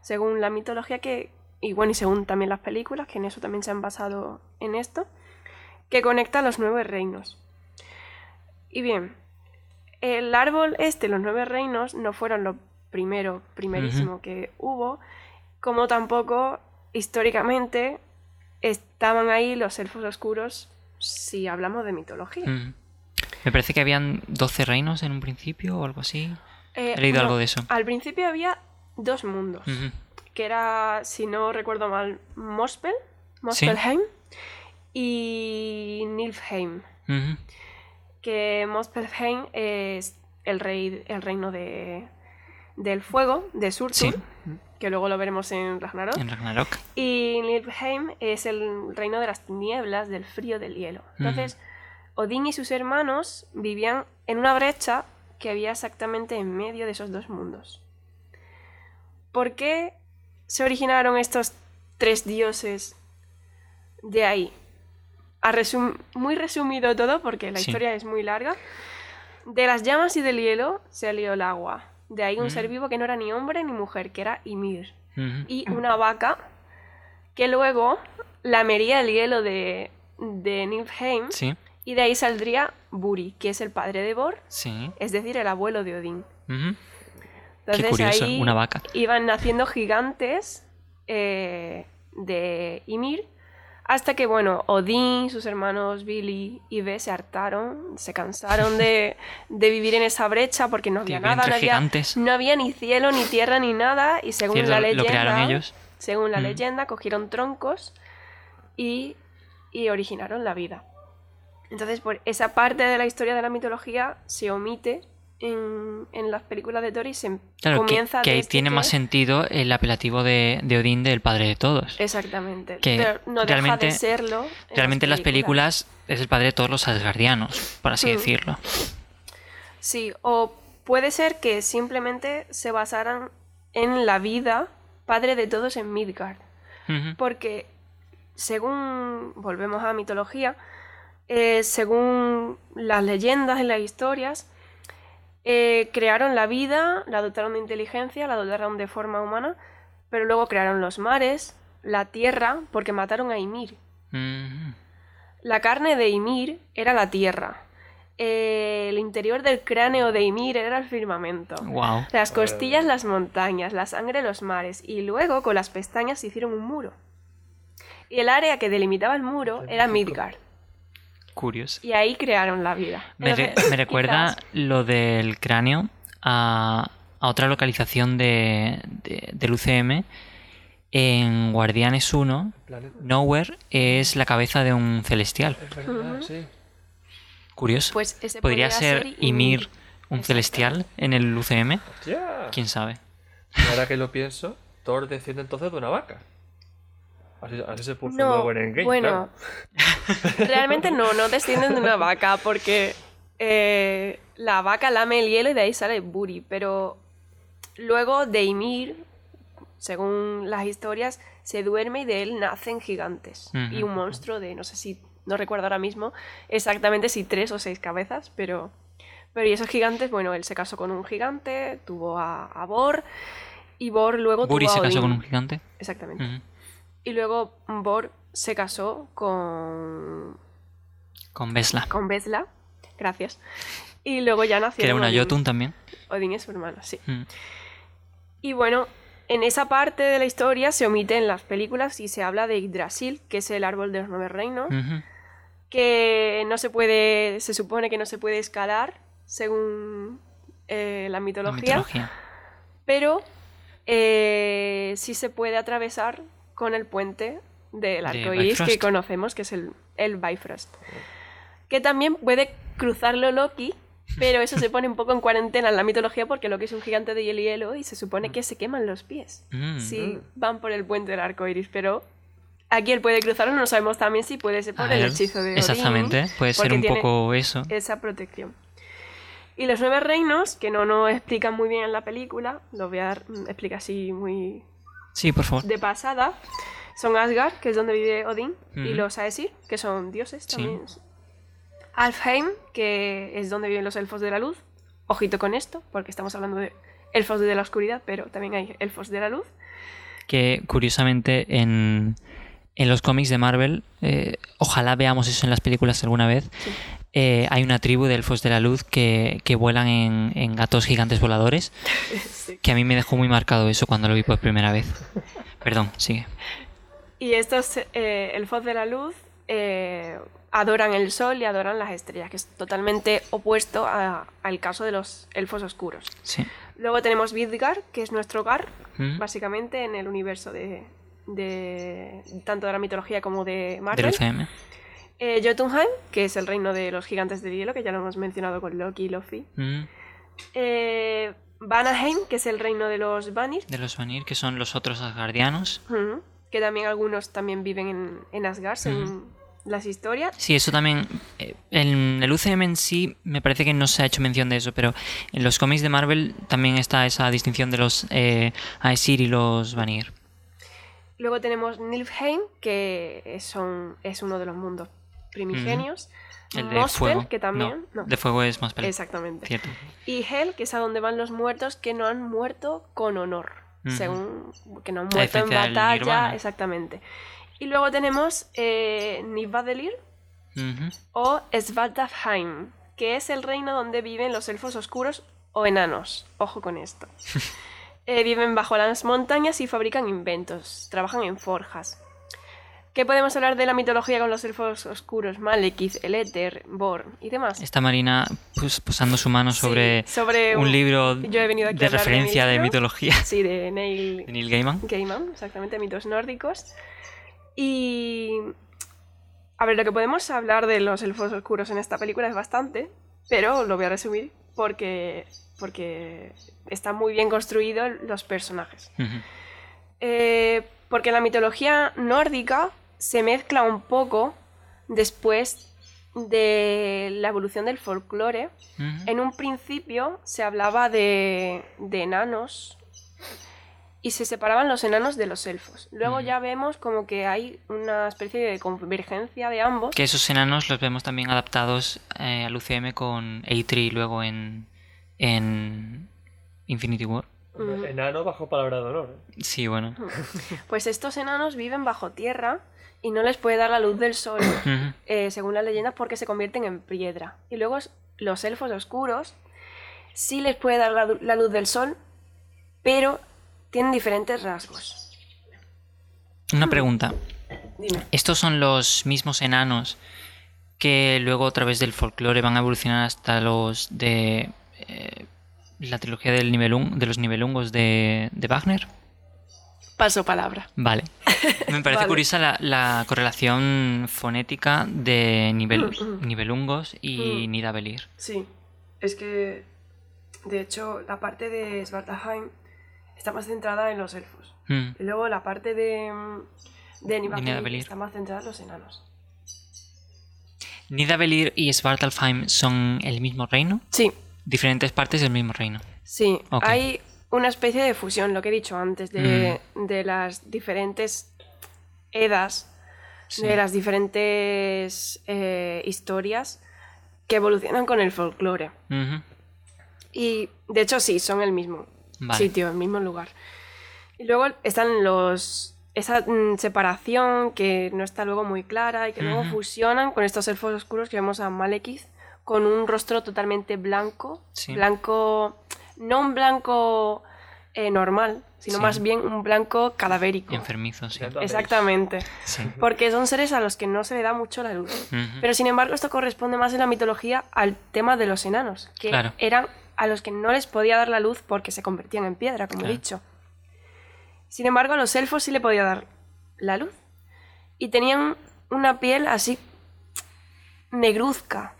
según la mitología que, y bueno, y según también las películas, que en eso también se han basado en esto, que conecta los nueve reinos. Y bien, el árbol este, los nueve reinos, no fueron lo primero, primerísimo que hubo, como tampoco históricamente estaban ahí los elfos oscuros si hablamos de mitología. Mm. Me parece que habían 12 reinos en un principio o algo así. Eh, He leído no, algo de eso. Al principio había dos mundos. Que era, si no recuerdo mal, Mospel, Mospelheim y Nilfheim. Que Mospelheim es el rey, el reino de, del fuego, de Surtur, Sí. que luego lo veremos en Ragnarok. En Ragnarok. Y Nilfheim es el reino de las tinieblas, del frío, del hielo. Entonces, Odín y sus hermanos vivían en una brecha que había exactamente en medio de esos dos mundos. ¿Por qué se originaron estos tres dioses de ahí? A resum- muy resumido todo, porque la Sí. historia es muy larga. De las llamas y del hielo se alió el agua. De ahí un Mm. ser vivo que no era ni hombre ni mujer, que era Ymir y una vaca que luego lamería el hielo de, de Niflheim Sí, y de ahí saldría Buri, que es el padre de Bor, sí. es decir, el abuelo de Odín. Entonces curioso, ahí una vaca. iban naciendo gigantes eh, de Ymir hasta que, bueno, Odín, sus hermanos Billy y Ve se hartaron, se cansaron de, de vivir en esa brecha porque no había nada, no había, no había ni cielo, ni tierra, ni nada y según Cierto, la lo leyenda... crearon ellos. Según la Mm. leyenda, cogieron troncos y, y originaron la vida. Entonces, por esa parte de la historia de la mitología se omite en, en las películas de Tori y se Claro, que, comienza que ahí desde tiene que- más sentido el apelativo de, de Odín del padre de todos. Exactamente. que Pero no deja realmente- de serlo. en Realmente en las películas es el padre de todos los asgardianos, por así Mm. decirlo. Sí, o puede ser que simplemente se basaran en la vida padre de todos en Midgard. Porque, según volvemos a mitología, eh, según las leyendas y las historias, eh, crearon la vida, la dotaron de inteligencia, la dotaron de forma humana, pero luego crearon los mares, la tierra, porque mataron a Ymir. La carne de Ymir era la tierra. Eh, el interior del cráneo de Ymir era el firmamento. Wow. Las costillas las montañas, la sangre los mares y luego con las pestañas se hicieron un muro. Y el área que delimitaba el muro era Midgard. Curioso. Y ahí crearon la vida. Me, re- Entonces, me recuerda lo del cráneo a, a otra localización de, de- del UCM. En Guardianes 1, Planeta. Nowhere es la cabeza de un celestial. Es verdad, sí. Curioso. Pues ese ¿Podría podría ser ser Ymir un celestial en el UCM? Hostia. ¿Quién sabe? Y ahora que lo pienso, Thor desciende entonces de una vaca. Así, así se puso No, en Endgame, bueno, realmente no, no descienden de una vaca porque eh, la vaca lame el hielo y de ahí sale Buri, pero luego de Ymir, según las historias, se duerme y de él nacen gigantes y un monstruo de, no sé si, no recuerdo ahora mismo exactamente si tres o seis cabezas, pero... Pero y esos gigantes, bueno, él se casó con un gigante, tuvo a, a Bor, y Bor luego Buri tuvo a se casó Odín. con un gigante. Exactamente. Y luego Bor se casó con, Con Vesla. con Besla. Gracias. Y luego ya nació. Que era una Odín. Jotun también. Odín es su hermano, sí. Mm. Y bueno, en esa parte de la historia se omite en las películas y se habla de Yggdrasil, que es el árbol de los nueve reinos, que no se puede, se supone que no se puede escalar según eh, la La mitología, mitología. pero eh, sí se puede atravesar con el puente del De arco iris que conocemos, que es el, el Bifrost. Que también puede cruzarlo Loki, pero eso se pone un poco en cuarentena en la mitología porque Loki es un gigante de hielo y hielo y se supone que se queman los pies Mm. si van por el puente del arco iris, pero aquí él puede cruzarlo, no sabemos también si puede ser por el hechizo de Odín, Exactamente. Puede ser un poco eso. esa protección. Y los nueve reinos, que no nos explican muy bien en la película, los voy a dar- mm, explicar así muy Sí, por favor. de pasada, son Asgard, que es donde vive Odín, y los Aesir, que son dioses Sí. también. Alfheim, que es donde viven los elfos de la luz. Ojito con esto, porque estamos hablando de elfos de la oscuridad, pero también hay elfos de la luz. que curiosamente en, en los cómics de Marvel, eh, ojalá veamos eso en las películas alguna vez, Sí. Eh, hay una tribu de elfos de la luz que, que vuelan en, en gatos gigantes voladores, Sí. que a mí me dejó muy marcado eso cuando lo vi por primera vez. Perdón, sigue. Y estos eh, elfos de la luz eh, adoran el sol y adoran las estrellas, que es totalmente opuesto a- al caso de los elfos oscuros. Sí. Luego tenemos Vidgar, que es nuestro hogar, Mm. básicamente en el universo de, de- tanto de la mitología como de Del Marvel. UCM. Eh, Jotunheim, que es el reino de los gigantes del hielo, que ya lo hemos mencionado con Loki y Luffy. Mm. Eh, Vanaheim, que es el reino de los Vanir, De los Vanir, que son los otros asgardianos. que también algunos también viven en, en Asgard, según las historias. Sí, eso también. eh, En el UCM en sí me parece que no se ha hecho mención de eso, pero en los cómics de Marvel también está esa distinción de los Aesir y los Vanir. Luego tenemos Nilfheim, que son- es uno de los mundos primigenios. El de fuego. que también. No, no, de fuego es más pelea. exactamente. Cierto. Y Hel, que es a donde van los muertos que no han muerto con honor. Según que no han muerto en batalla. Exactamente. Y luego tenemos eh, Nivadalir o Svartalfheim, que es el reino donde viven los elfos oscuros o enanos. Ojo con esto. Eh, viven bajo las montañas y fabrican inventos. Trabajan en forjas. ¿Qué podemos hablar de la mitología con los elfos oscuros? Malekith, el Éter, Bor y demás. Está Marina pues, posando su mano sobre, Sí, sobre un libro yo he venido aquí de referencia de, mitología Sí, de Neil de Neil Gaiman. Gaiman, exactamente, mitos nórdicos. Y. A ver, lo que podemos hablar de los elfos oscuros en esta película es bastante, pero lo voy a resumir porque, porque están muy bien construidos los personajes. Eh, porque en la mitología nórdica se mezcla un poco después de la evolución del folclore. En un principio se hablaba de, de enanos y se separaban los enanos de los elfos. Luego ya vemos como que hay una especie de convergencia de ambos. Que esos enanos los vemos también adaptados eh, al UCM con Eitri luego en, en Infinity War. Enano bajo palabra de honor. ¿eh? Sí, bueno. Pues estos enanos viven bajo tierra y no les puede dar la luz del sol, eh, según las leyendas, porque se convierten en piedra. Y luego los elfos oscuros sí les puede dar la, la luz del sol, pero tienen diferentes rasgos. Una pregunta. Dime. ¿Estos son los mismos enanos que luego a través del folclore van a evolucionar hasta los de eh, la trilogía del Nibelung- de los Nibelungos de, de Wagner. Paso palabra. Vale. Me parece Vale. curiosa la, la correlación fonética de nivel, Nibelungos y Mm. Nidavellir. Sí, es que de hecho la parte de Svartalheim está más centrada en los elfos. Mm. Y luego la parte de, mm, de Nidavellir está más centrada en los enanos. Nidavellir y Svartalfheim son el mismo reino, Sí, diferentes partes del mismo reino. sí. Ok. Hay una especie de fusión, lo que he dicho antes, de, de las diferentes edas, Sí. de las diferentes eh, historias que evolucionan con el folclore. Y de hecho sí, son el mismo Vale. sitio, el mismo lugar. Y luego están los esa mm, separación que no está luego muy clara y que luego fusionan con estos elfos oscuros que vemos a Malekith con un rostro totalmente blanco, Sí. blanco, no un blanco eh, normal, sino Sí. más bien un blanco cadavérico. Enfermizo, sí. Exactamente, Sí. porque son seres a los que no se le da mucho la luz. Pero sin embargo, esto corresponde más en la mitología al tema de los enanos, que Claro. eran a los que no les podía dar la luz porque se convertían en piedra, como Claro. he dicho. Sin embargo, a los elfos sí le podía dar la luz. Y tenían una piel así negruzca,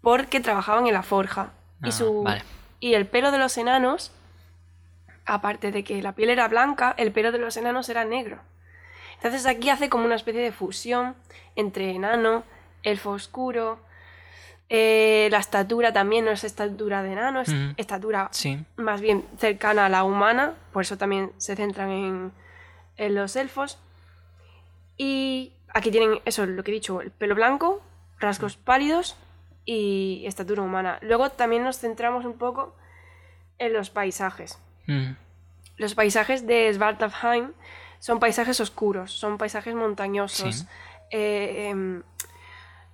porque trabajaban en la forja. Ah, y, su, vale. Y el pelo de los enanos, aparte de que la piel era blanca, el pelo de los enanos era negro. Entonces aquí hace como una especie de fusión entre enano, elfo oscuro. eh, la estatura también no es estatura de enano, es estatura Sí. más bien cercana a la humana, por eso también se centran en, en los elfos. Y aquí tienen eso, lo que he dicho, el pelo blanco, rasgos pálidos y estatura humana. Luego también nos centramos un poco en los paisajes. Ujú. Los paisajes de Svartalfheim son paisajes oscuros, son paisajes montañosos. Sí. eh, em,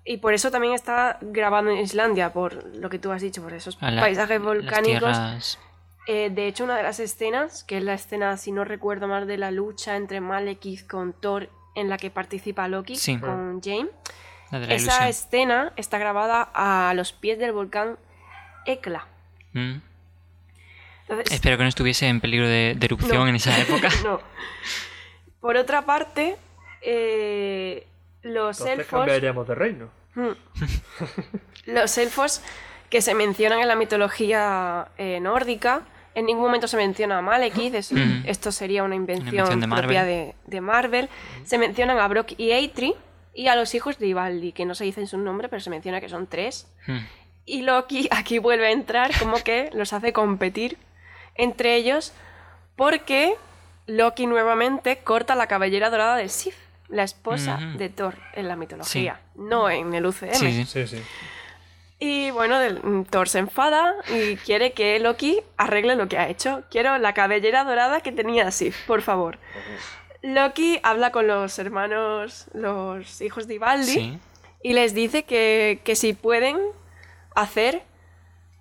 y por eso también está grabado en Islandia, por lo que tú has dicho, por esos la- paisajes volcánicos. Eh, de hecho, una de las escenas, que es la escena, si no recuerdo mal, de la lucha entre Malekith con Thor, en la que participa Loki Sí. con Jane, esa ilusión. escena está grabada a los pies del volcán Ekla. Mm. Entonces, Espero que no estuviese en peligro de, de erupción No. en esa época. no. Por otra parte, eh, los Entonces elfos. cambiaríamos de reino. Mm. Los elfos que se mencionan en la mitología eh, nórdica, en ningún momento se menciona a Malekith, es- Mm. esto sería una invención, invención de propia de Marvel. Se mencionan a Brock y Eitri y a los hijos de Ivaldi, que no se dicen su nombre, pero se menciona que son tres. Mm. Y Loki aquí vuelve a entrar, como que los hace competir entre ellos, porque Loki nuevamente corta la cabellera dorada de Sif, la esposa de Thor en la mitología, no en el UCM. Sí, sí. Sí, sí. Y bueno, mm, Thor se enfada y quiere que Loki arregle lo que ha hecho. Quiero la cabellera dorada que tenía Sif, por favor. Loki habla con los hermanos, los hijos de Ivaldi, Sí. y les dice que, que si pueden hacer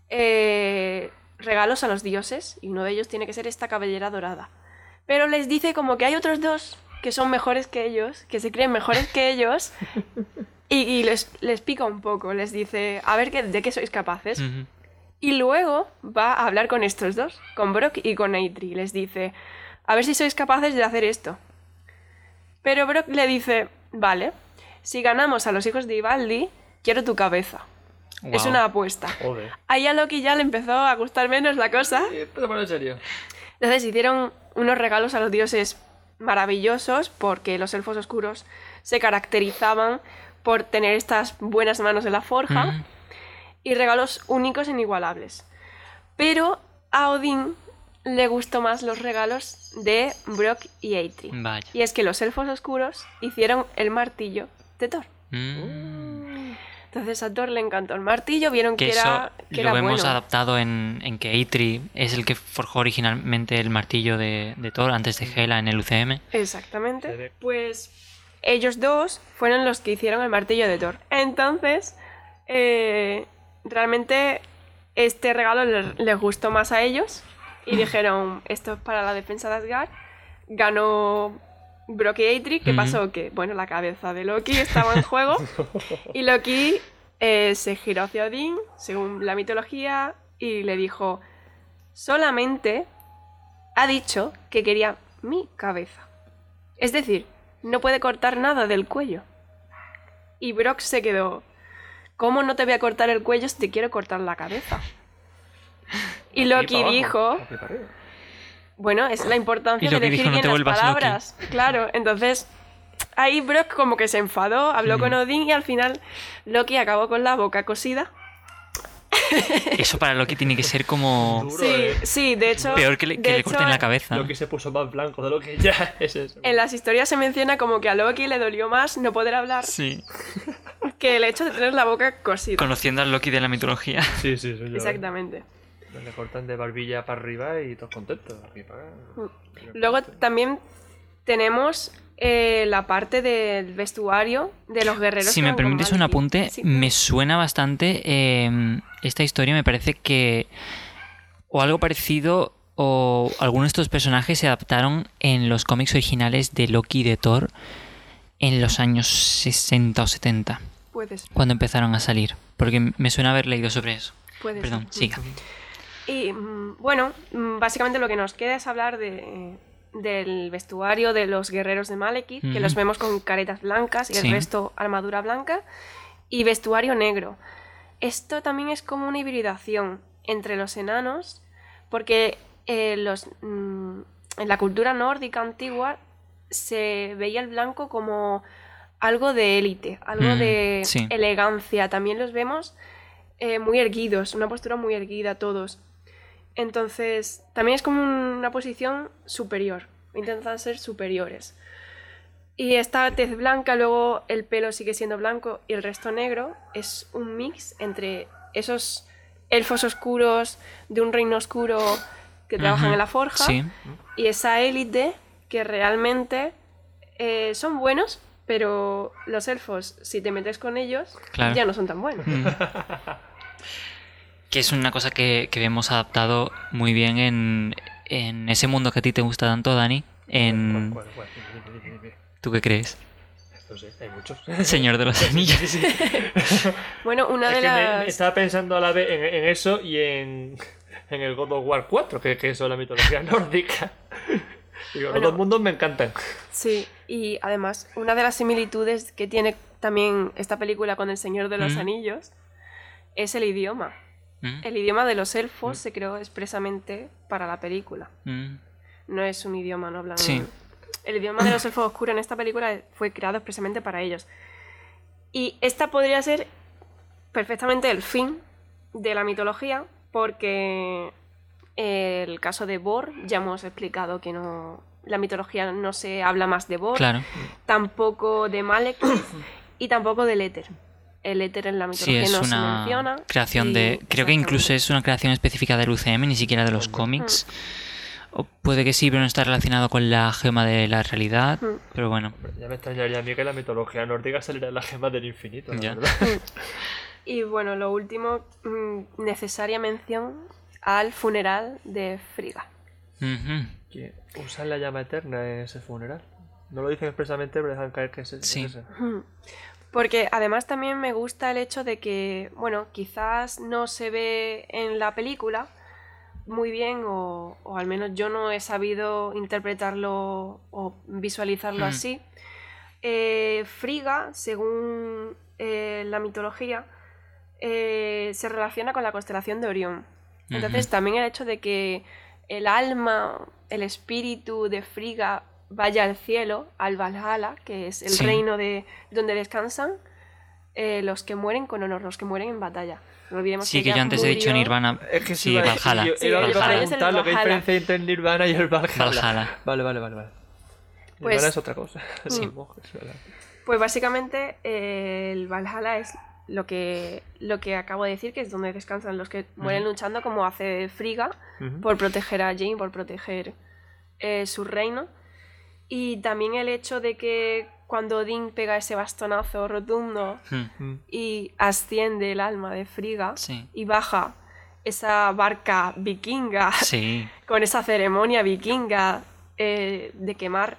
eh, regalos a los dioses, y uno de ellos tiene que ser esta cabellera dorada. Pero les dice como que hay otros dos que son mejores que ellos, que se creen mejores que ellos, y, y les, les pica un poco, les dice, a ver qué, de qué sois capaces. Y luego va a hablar con estos dos, con Brock y con Eitri. Les dice, a ver si sois capaces de hacer esto. Pero Brock le dice, vale, si ganamos a los hijos de Ivaldi, quiero tu cabeza. Es una apuesta. Joder. Ahí a Loki ya le empezó a gustar menos la cosa. Pero bueno, en serio. Entonces hicieron unos regalos a los dioses maravillosos porque los elfos oscuros se caracterizaban por tener estas buenas manos en la forja y regalos únicos e inigualables. Pero a Odín le gustó más los regalos de Brock y Eitri. Vaya. Y es que los elfos oscuros hicieron el martillo de Thor. Mm. Entonces a Thor le encantó el martillo, vieron que, Que eso era, que lo era hemos bueno. adaptado en, en que Eitri es el que forjó originalmente el martillo de, de Thor antes de Hela en el UCM. Exactamente. Pues ellos dos fueron los que hicieron el martillo de Thor. Entonces, eh, realmente este regalo les, les gustó más a ellos y dijeron, esto es para la defensa de Asgard. Ganó Brock y Eitri, ¿qué pasó? Que, bueno, la cabeza de Loki estaba en juego y Loki eh, se giró hacia Odín, según la mitología, y le dijo, solamente ha dicho que quería mi cabeza. Es decir, no puede cortar nada del cuello. Y Brock se quedó, ¿cómo no te voy a cortar el cuello si te quiero cortar la cabeza? Y Loki dijo, bueno, es la importancia Y de Loki elegir dijo, "No bien te las Loki". palabras. Claro, entonces ahí Brock como que se enfadó, habló Mm. con Odín y al final Loki acabó con la boca cosida. Eso para Loki tiene que ser como Duro, Sí, eh. sí, de hecho... peor que le, que le corten hecho, la cabeza. Lo que se puso más blanco de lo que ya es eso. En las historias se menciona como que a Loki le dolió más no poder hablar Sí. que el hecho de tener la boca cosida. Conociendo al Loki de la mitología. Sí, sí, yo. Exactamente. Le cortan de barbilla para arriba y todos contentos. Aquí para acá. Luego también tenemos eh, la parte del vestuario de los guerreros. Si me permites un apunte, Sí. me suena bastante eh, esta historia, me parece que o algo parecido o algunos de estos personajes se adaptaron en los cómics originales de Loki y de Thor en los años 60 o 70, Puedes, cuando empezaron a salir, porque me suena haber leído sobre eso. puedes. Perdón, siga. Y mm, bueno, mm, básicamente lo que nos queda es hablar de, del vestuario de los guerreros de Malekith, que los vemos con caretas blancas y Sí. el resto armadura blanca, y vestuario negro. Esto también es como una hibridación entre los enanos, porque eh, los, mm, en la cultura nórdica antigua se veía el blanco como algo de élite, algo Mm, de sí. elegancia. También los vemos eh, muy erguidos, una postura muy erguida todos. Entonces, también es como una posición superior. Intentan ser superiores. Y esta tez blanca, luego el pelo sigue siendo blanco y el resto negro, es un mix entre esos elfos oscuros de un reino oscuro que trabajan en la forja Sí, y esa élite que realmente eh, son buenos, pero los elfos, si te metes con ellos, Claro. ya no son tan buenos. Mm. que es una cosa que, que vemos adaptado muy bien en, en ese mundo que a ti te gusta tanto, Dani. En... ¿Tú qué crees? No sé, hay muchos. Señor de los Anillos. Sí, sí. Bueno, una Es de me- las... estaba pensando a la vez en, en eso y en, en el God of War 4, que, que eso es la mitología nórdica. Digo, Bueno. los dos mundos me encantan. Sí, y además, una de las similitudes que tiene también esta película con El Señor de los Mm. Anillos es el idioma. Mm, El idioma de los elfos se creó expresamente para la película. mm. No es un idioma, no hablan. Sí. El idioma de los elfos oscuros en esta película fue creado expresamente para ellos. Y esta podría ser perfectamente el fin de la mitología, porque el caso de Bor, ya hemos explicado que no. La mitología no se habla más de Bor, Claro. tampoco de Malekith y tampoco del éter. El éter en la Sí, mitología es no se una menciona. creación y- de... Creo que incluso es una creación específica del UCM, ni siquiera de los Hombre. cómics. O puede que sí, pero no está relacionado con la gema de la realidad. Mm. Pero bueno. Ya me extrañaría a mí que la mitología nórdica saliera en la gema del infinito, la Ya. verdad. Y bueno, lo último, mm, necesaria mención al funeral de Frigga. Ujú. Que usan la llama eterna en ese funeral. No lo dicen expresamente, pero dejan caer que es, es Sí. Porque además también me gusta el hecho de que, bueno, quizás no se ve en la película muy bien, o, o al menos yo no he sabido interpretarlo o visualizarlo Hmm. así. Eh, Frigga, según eh, la mitología, eh, se relaciona con la constelación de Orión. Entonces también el hecho de que el alma, el espíritu de Frigga vaya al cielo, al Valhalla, que es el Sí. reino de donde descansan eh, los que mueren con honor, los que mueren en batalla. No olvidemos Sí, que yo antes he dicho Nirvana. Es que sí, Valhalla. yo- Sí, Valhalla. lo que hay diferencia entre el Nirvana y el Valhalla. Valhalla. Vale, vale, vale. vale. Pues- Nirvana es otra cosa. Pues básicamente eh, el Valhalla es lo que, lo que acabo de decir, que es donde descansan los que mueren luchando, como hace Frigga, Ujú. por proteger a Jane, por proteger eh, su reino. Y también el hecho de que cuando Odín pega ese bastonazo rotundo Mm, Mm. y asciende el alma de Frigga Sí. y baja esa barca vikinga Sí. con esa ceremonia vikinga eh, de quemar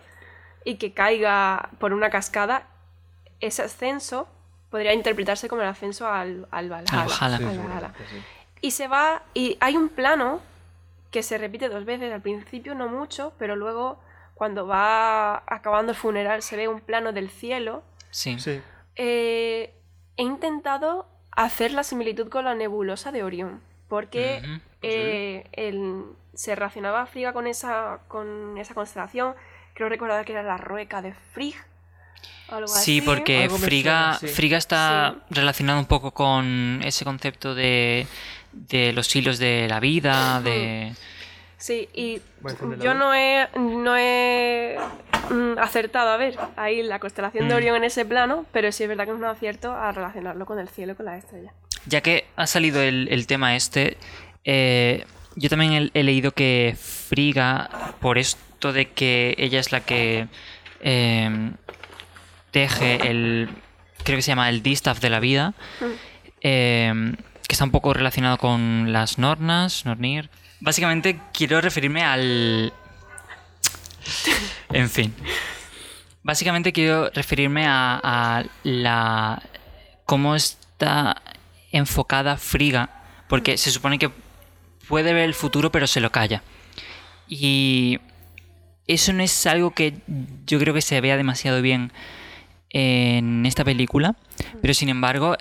y que caiga por una cascada, ese ascenso podría interpretarse como el ascenso al, al Valhalla. Al Valhalla. Sí, al seguramente, Valhalla. sí. Y se va, y hay un plano que se repite dos veces, al principio no mucho, pero luego cuando va acabando el funeral se ve un plano del cielo. Sí. Sí. Eh, he intentado hacer la similitud con la nebulosa de Orión, porque eh, el- se relacionaba Frigga con esa, con esa constelación. Creo recordar que era la rueca de Frigg. Algo Sí, así. porque Algo suena, sí. Frigga está Sí. relacionado un poco con ese concepto de, de los hilos de la vida, de... Sí, y yo no he, no he mm, acertado a ver ahí la constelación de Mm. Orión en ese plano, pero sí es verdad que es un acierto a relacionarlo con el cielo y con las estrellas. Ya que ha salido el, el tema este, eh, yo también he, he leído que Frigga, por esto de que ella es la que eh, teje el, creo que se llama el distaff de la vida, Mm. eh, que está un poco relacionado con las Nornas, Nornir. Básicamente quiero referirme al... En fin. Básicamente quiero referirme a, a la... cómo está enfocada Friga, porque se supone que puede ver el futuro pero se lo calla. Y eso no es algo que yo creo que se vea demasiado bien en esta película, pero sin embargo,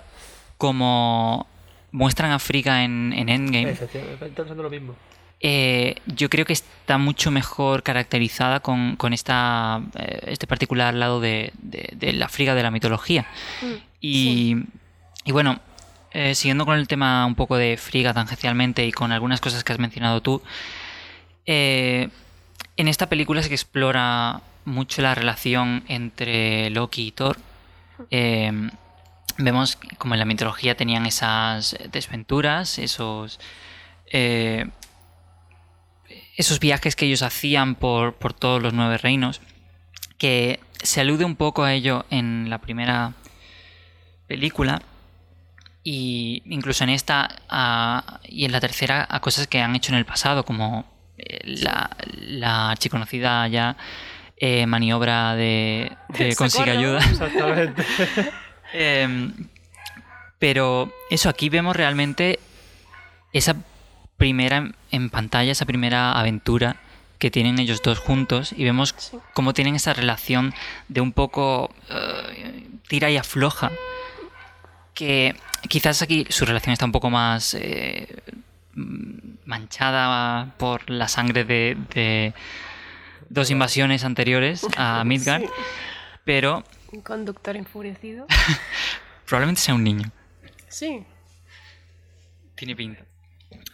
como muestran a Frigga en, en Endgame, estoy pensando lo mismo. Eh, yo creo que está mucho mejor caracterizada con, con esta, eh, este particular lado de, de- de la friga de la mitología. Mm, Y, y bueno, eh, siguiendo con el tema un poco de friga tangencialmente y con algunas cosas que has mencionado tú, eh, en esta película se explora mucho la relación entre Loki y Thor. Vemos como en la mitología tenían esas desventuras, esos... eh, esos viajes que ellos hacían por, por todos los nueve reinos, que se alude un poco a ello en la primera película y incluso en esta a- y en la tercera a cosas que han hecho en el pasado, como eh, la, la archiconocida ya eh, maniobra de, de consigue ayuda. Exactamente. Em, pero eso, aquí vemos realmente esa primera en- pantalla, esa primera aventura que tienen ellos dos juntos y vemos Sí. cómo tienen esa relación de un poco eh, tira y afloja. Que quizás aquí su relación está un poco más eh, manchada por la sangre de, de dos invasiones anteriores a Midgard, Sí. pero Un conductor enfurecido. probablemente sea un niño. Sí. Tiene pinta.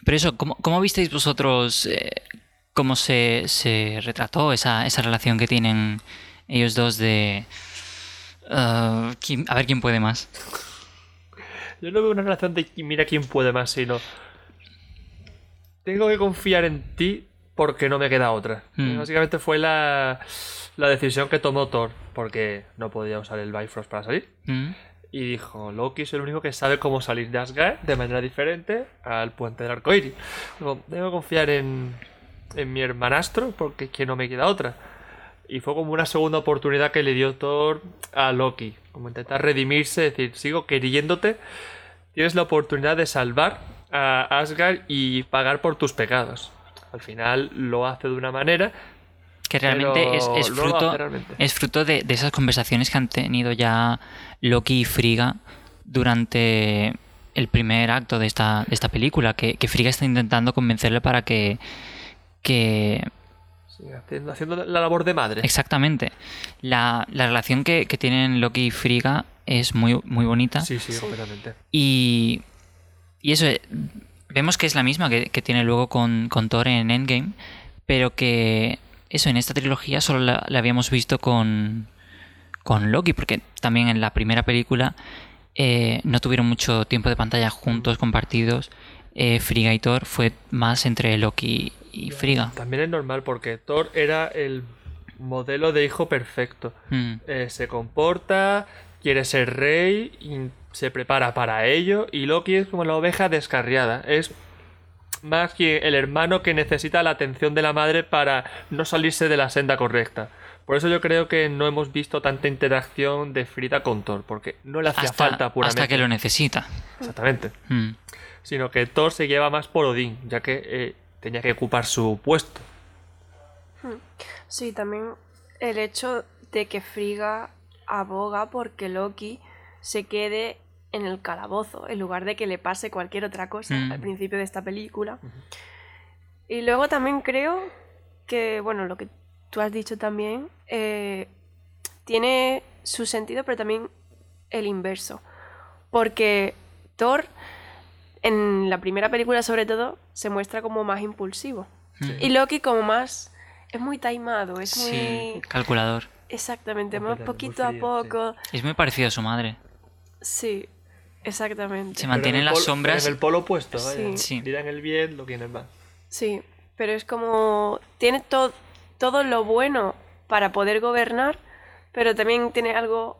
Pero eso, ¿cómo, cómo visteis vosotros eh, cómo se, se retrató esa, esa relación que tienen ellos dos de... eh, quién- a ver quién puede más. Yo no veo una relación de mira quién puede más, sino. Tengo que confiar en ti porque no me queda otra. Mm. Básicamente fue la, la decisión que tomó Thor, porque no podía usar el Bifrost para salir. ¿Mm? Y dijo, Loki es el único que sabe cómo salir de Asgard de manera diferente al puente del arcoíris. Debo confiar en, en mi hermanastro porque es que no me queda otra. Y fue como una segunda oportunidad que le dio Thor a Loki. Como intentar redimirse, decir, sigo queriéndote. Tienes la oportunidad de salvar a Asgard y pagar por tus pecados. Al final lo hace de una manera. Que realmente es, fruto, realmente. es fruto de, de esas conversaciones que han tenido ya Loki y Frigga durante el primer acto de esta, de esta película. Que, que Frigga está intentando convencerle para que... que sí, haciendo, haciendo la labor de madre. Exactamente. La, la relación que, que tienen Loki y Frigga es muy, muy bonita. Sí, sí, completamente. Y, y eso, vemos que es la misma que, que tiene luego con, con Thor en Endgame, pero que eso en esta trilogía solo la, la habíamos visto con, con Loki, porque también en la primera película eh, no tuvieron mucho tiempo de pantalla juntos, compartidos. Eh, Frigga y Thor fue más entre Loki y Frigga. También es normal porque Thor era el modelo de hijo perfecto. Mm, Eh, se comporta, quiere ser rey, y se prepara para ello. Y Loki es como la oveja descarriada. Es más que el hermano que necesita la atención de la madre para no salirse de la senda correcta. Por eso yo creo que no hemos visto tanta interacción de Frida con Thor, porque no le hacía Hasta, falta puramente. hasta que lo necesita. Exactamente. Mm. Sino que Thor se lleva más por Odín, ya que eh, tenía que ocupar su puesto. Sí, también el hecho de que Frigga aboga porque Loki se quede en el calabozo, en lugar de que le pase cualquier otra cosa Mm. al principio de esta película. Y luego también creo que, bueno, lo que tú has dicho también, eh, tiene su sentido, pero también el inverso. Porque Thor, en la primera película sobre todo, se muestra como más impulsivo. Mm. Y Loki como más... Es muy taimado, es Sí, muy... calculador. Exactamente, Muy más poquito muy a sí. poco. Es muy parecido a su madre. Sí, exactamente. Se mantiene en Pero las polo- sombras. En el polo opuesto, vaya. Sí. Sí. Dirán el bien, lo que en el mal. Sí, pero es como... Tiene to- todo lo bueno para poder gobernar, pero también tiene algo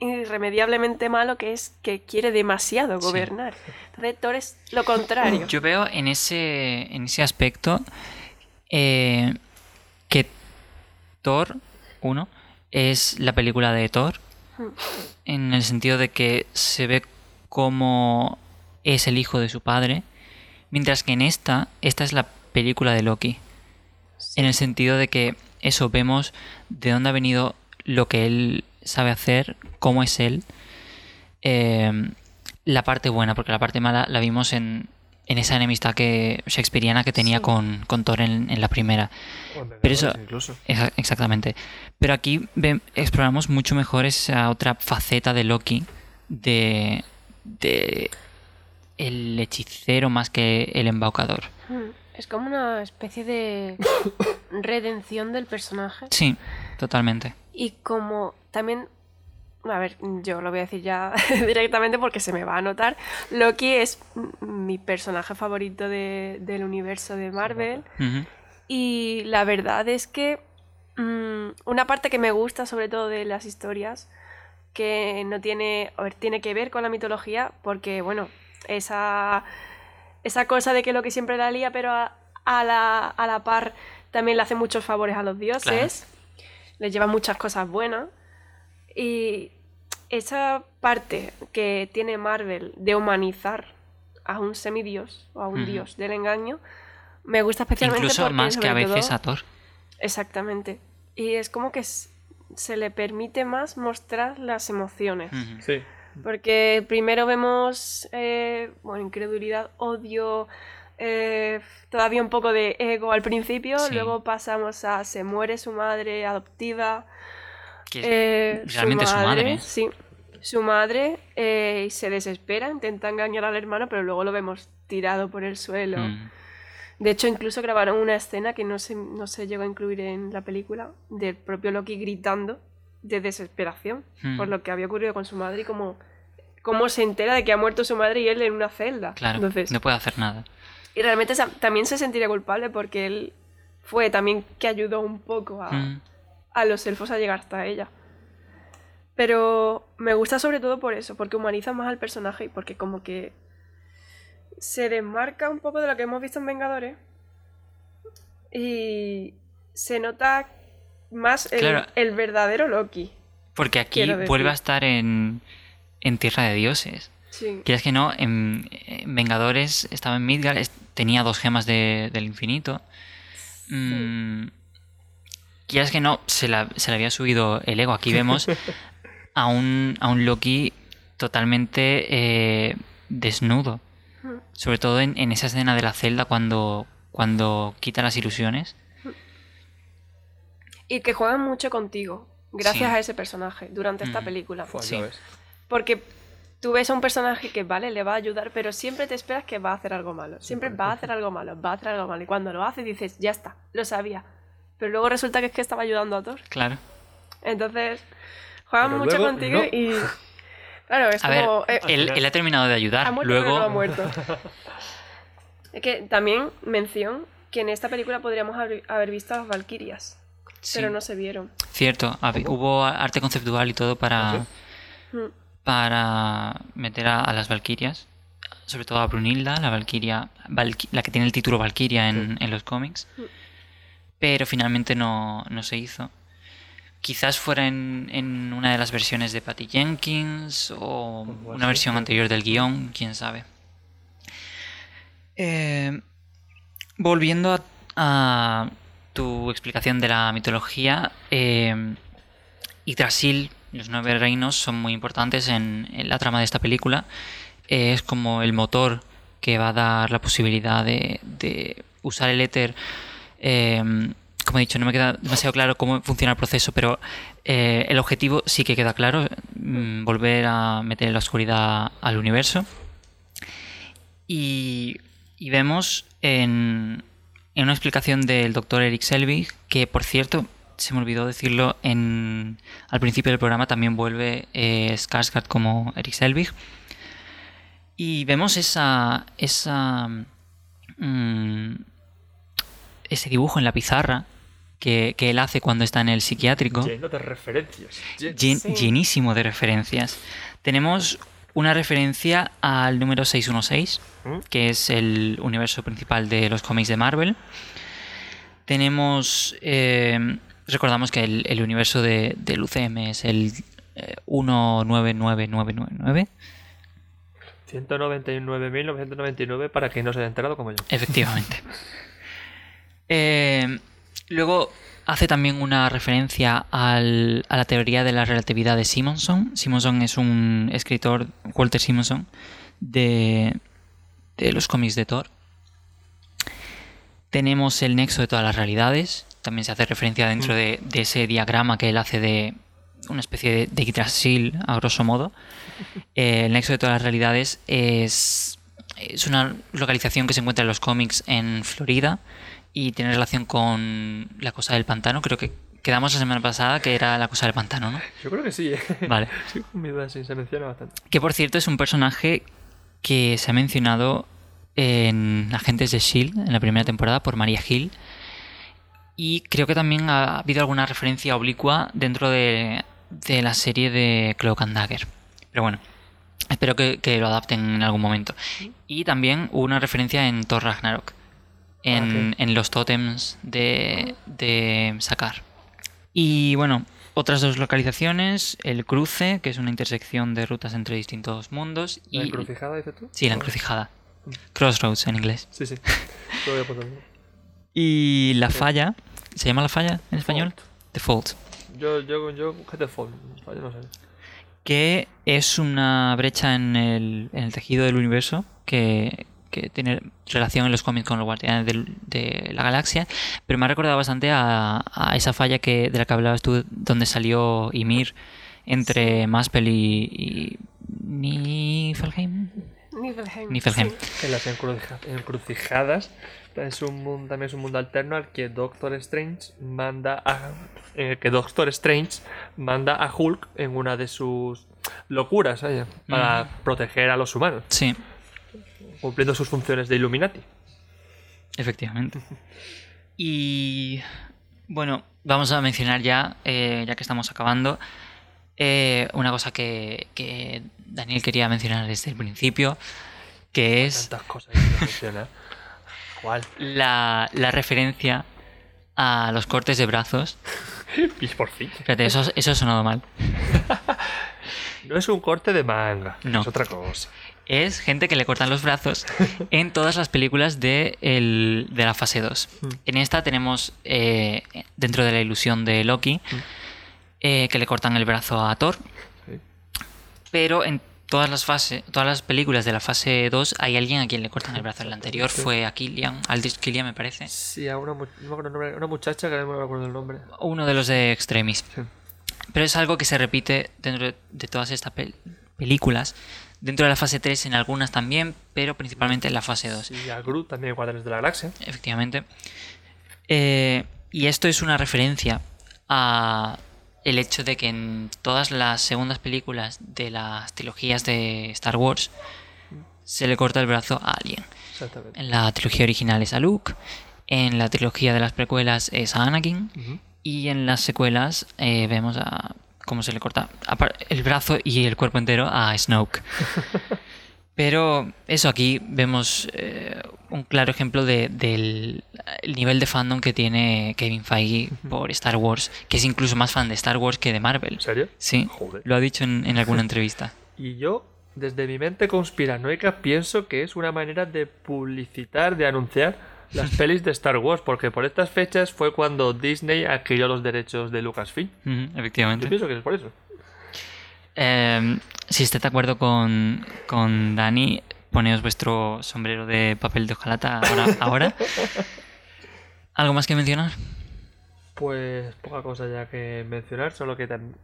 irremediablemente malo que es que quiere demasiado Sí. gobernar. Entonces Thor es lo contrario. Yo veo en ese, en ese aspecto eh, que Thor 1 es la película de Thor, Mm. en el sentido de que se ve como es el hijo de su padre, mientras que en esta, esta es la película de Loki, en el sentido de que eso vemos de dónde ha venido lo que él sabe hacer, cómo es él, eh, la parte buena, porque la parte mala la vimos en, en esa enemistad que shakespeariana que tenía Sí. con, con Thor en, en la primera. Pero eso- Vengadores incluso. Exa- Exactamente. Pero aquí ve- exploramos mucho mejor esa otra faceta de Loki, de, de el hechicero más que el embaucador. Mm, Es como una especie de redención del personaje. Sí, totalmente. Y como también, a ver, yo lo voy a decir ya directamente porque se me va a notar, Loki es mi personaje favorito de- del universo de Marvel. Y la verdad es que mm, una parte que me gusta sobre todo de las historias, que no tiene, tiene que ver con la mitología, porque bueno, esa, esa cosa de que Loki siempre la lía, pero a, a la, a la par también le hace muchos favores a los dioses, les lleva muchas cosas buenas. Y esa parte que tiene Marvel de humanizar a un semidios o a un dios del engaño, me gusta especialmente Incluso porque, más que a veces todo- a Thor. Exactamente. Y es como que s- se le permite más mostrar las emociones. Sí. Porque primero vemos, eh, bueno, incredulidad, odio, eh, todavía un poco de ego al principio, Sí. luego pasamos a se muere su madre adoptiva, Que es eh, realmente su madre. Sí, su madre eh, y se desespera, intenta engañar al hermano, pero luego lo vemos tirado por el suelo. Mm. De hecho, incluso grabaron una escena que no se, no se llegó a incluir en la película, del propio Loki gritando de desesperación Mm. por lo que había ocurrido con su madre y cómo, cómo se entera de que ha muerto su madre y él en una celda. Claro, Entonces, no puede hacer nada. Y realmente también se sentiría culpable porque él fue también que ayudó un poco a, Mm. a los elfos a llegar hasta ella. Pero me gusta sobre todo por eso, porque humaniza más al personaje y porque como que se desmarca un poco de lo que hemos visto en Vengadores y se nota más el, Claro. el verdadero Loki. Porque aquí vuelve a estar en, en Tierra de Dioses. Sí. Quieres que no, en, en Vengadores estaba en Midgard, es- tenía dos gemas de- del infinito. Mm, quieras que no, se, la- se le había subido el ego. Aquí vemos a un, a un Loki totalmente eh, desnudo. Sobre todo en, en esa escena de la celda cuando, cuando quita las ilusiones. Y que juegan mucho contigo, gracias Sí. a ese personaje, durante esta Mm. película. Sí. Porque tú ves a un personaje que, vale, le va a ayudar, pero siempre te esperas que va a hacer algo malo. Siempre va a hacer algo malo, va a hacer algo malo. Y cuando lo hace dices, ya está, lo sabía. Pero luego resulta que es que estaba ayudando a Thor. Claro. Entonces, juegan Pero mucho luego, contigo no. y... Claro, es A ver, como... eh, él, él ha terminado de ayudar. ha muerto, pero Luego, no ha muerto. es que también mención que en esta película podríamos haber, haber visto a las Valkyrias, sí, pero no se vieron. cierto, hubo arte conceptual y todo para, Mm. para meter a, a las Valkyrias. Sobre todo a Brunilda, la Valkyria, Valky- la que tiene el título Valkyria en, en los cómics. Mm. Pero finalmente no, no se hizo. Quizás fuera en, en una de las versiones de Patty Jenkins o una versión anterior del guion, quién sabe. Eh, volviendo a, a tu explicación de la mitología, eh, Yggdrasil, los nueve reinos, son muy importantes en, en la trama de esta película. Eh, es como el motor que va a dar la posibilidad de, de usar el éter. eh, como he dicho, no me queda demasiado claro cómo funciona el proceso, pero eh, el objetivo sí que queda claro, mm, volver a meter la oscuridad al universo. Y, y vemos en, en una explicación del doctor Eric Selvig, que por cierto, se me olvidó decirlo en, al principio del programa, también vuelve eh, Skarsgård como Eric Selvig. Y vemos esa mm, ese dibujo en la pizarra que, que él hace cuando está en el psiquiátrico Lleno de referencias. Lleno. llen- Sí. llenísimo de referencias. Tenemos una referencia al número 616, ¿Mm? que es el universo principal de los cómics de Marvel. Tenemos. eh, recordamos que el, el universo de, del UCM es el eh, 199999. 199.999 para quien no se haya enterado como yo. Efectivamente. Eh, luego hace también una referencia al- a la teoría de la relatividad de Simonson. Simonson es un escritor, Walter Simonson, de, de los cómics de Thor. Tenemos el nexo de todas las realidades. También se hace referencia dentro de, de ese diagrama que él hace de una especie de, de Yggdrasil, a grosso modo. Eh, el nexo de todas las realidades es, es una localización que se encuentra en los cómics en Florida y tiene relación con la cosa del pantano. Creo que quedamos la semana pasada que era la cosa del pantano, ¿no? Yo creo que sí, ¿eh? Vale. Sí, sí, se menciona bastante. Que por cierto es un personaje que se ha mencionado en Agentes de Shield en la primera temporada por Maria Hill. Y creo que también ha habido alguna referencia oblicua dentro de, de la serie de Cloak and Dagger. Pero bueno, espero que, que lo adapten en algún momento. Y también hubo una referencia en Thor Ragnarok. En, ok. en los tótems de, de Sakar. Y bueno, otras dos localizaciones, el cruce, que es una intersección de rutas entre distintos mundos, y ¿La encrucijada, dices tú? sí, la encrucijada. Crossroads en inglés. Sí, sí. Lo voy a poner. Y la falla, ¿se llama la falla en español? The Fault. Yo, yo, yo, ¿qué fue? Yo no sé. Que es una brecha en el, en el tejido del universo que, que tiene relación en los cómics con los guardianes de la galaxia, pero me ha recordado bastante a, a esa falla que de la que hablabas tú, donde salió Ymir entre Maspel y, y Niflheim. Niflheim. Niflheim. sí. En las encrucija- encrucijadas es un mundo, también es un mundo alterno al que Doctor Strange manda a en el que Doctor Strange manda a Hulk en una de sus locuras para proteger a los humanos, Sí, cumpliendo sus funciones de Illuminati. efectivamente. Y bueno, vamos a mencionar ya, eh, ya que estamos acabando, eh, una cosa que, que Daniel quería mencionar desde el principio, que es Tantas cosas que no. ¿Cuál? la, la referencia a los cortes de brazos. Y por fin. Espérate, eso, eso ha sonado mal. No es un corte de manga, No. es otra cosa. Es gente que le cortan los brazos en todas las películas de, el- de la fase 2. En esta tenemos, eh, dentro de la ilusión de Loki, eh, que le cortan el brazo a Thor. Sí. Pero en todas las fases, todas las películas de la fase 2 hay alguien a quien le cortan el brazo. En la anterior fue a Killian, Aldis Killian me parece. Sí, a una, no me una muchacha que no me acuerdo el nombre. Uno de los de Extremis. Sí. Pero es algo que se repite dentro de- de todas estas pel- películas. Dentro de la fase 3 en algunas también, pero principalmente en la fase 2. Y a Groot también en Guardianes de la Galaxia. Efectivamente. Eh, y esto es una referencia a el hecho de que en todas las segundas películas de las trilogías de Star Wars se le corta el brazo a alguien. Exactamente. En la trilogía original es a Luke, en la trilogía de las precuelas es a Anakin, y en las secuelas eh, vemos a cómo se le corta el brazo y el cuerpo entero a Snoke. Pero eso, aquí vemos eh, un claro ejemplo de- del el nivel de fandom que tiene Kevin Feige por Star Wars, que es incluso más fan de Star Wars que de Marvel. ¿En serio? Sí, Joder. lo ha dicho en, en alguna entrevista. Y yo, desde mi mente conspiranoica, pienso que es una manera de publicitar, de anunciar las pelis de Star Wars, porque por estas fechas fue cuando Disney adquirió los derechos de Lucasfilm. Efectivamente. pienso que es por eso. Eh, si estáis de acuerdo con, con Dani, poneos vuestro sombrero de papel de hojalata ahora. ahora. ¿Algo más que mencionar? Pues poca cosa ya que mencionar, solo que tam-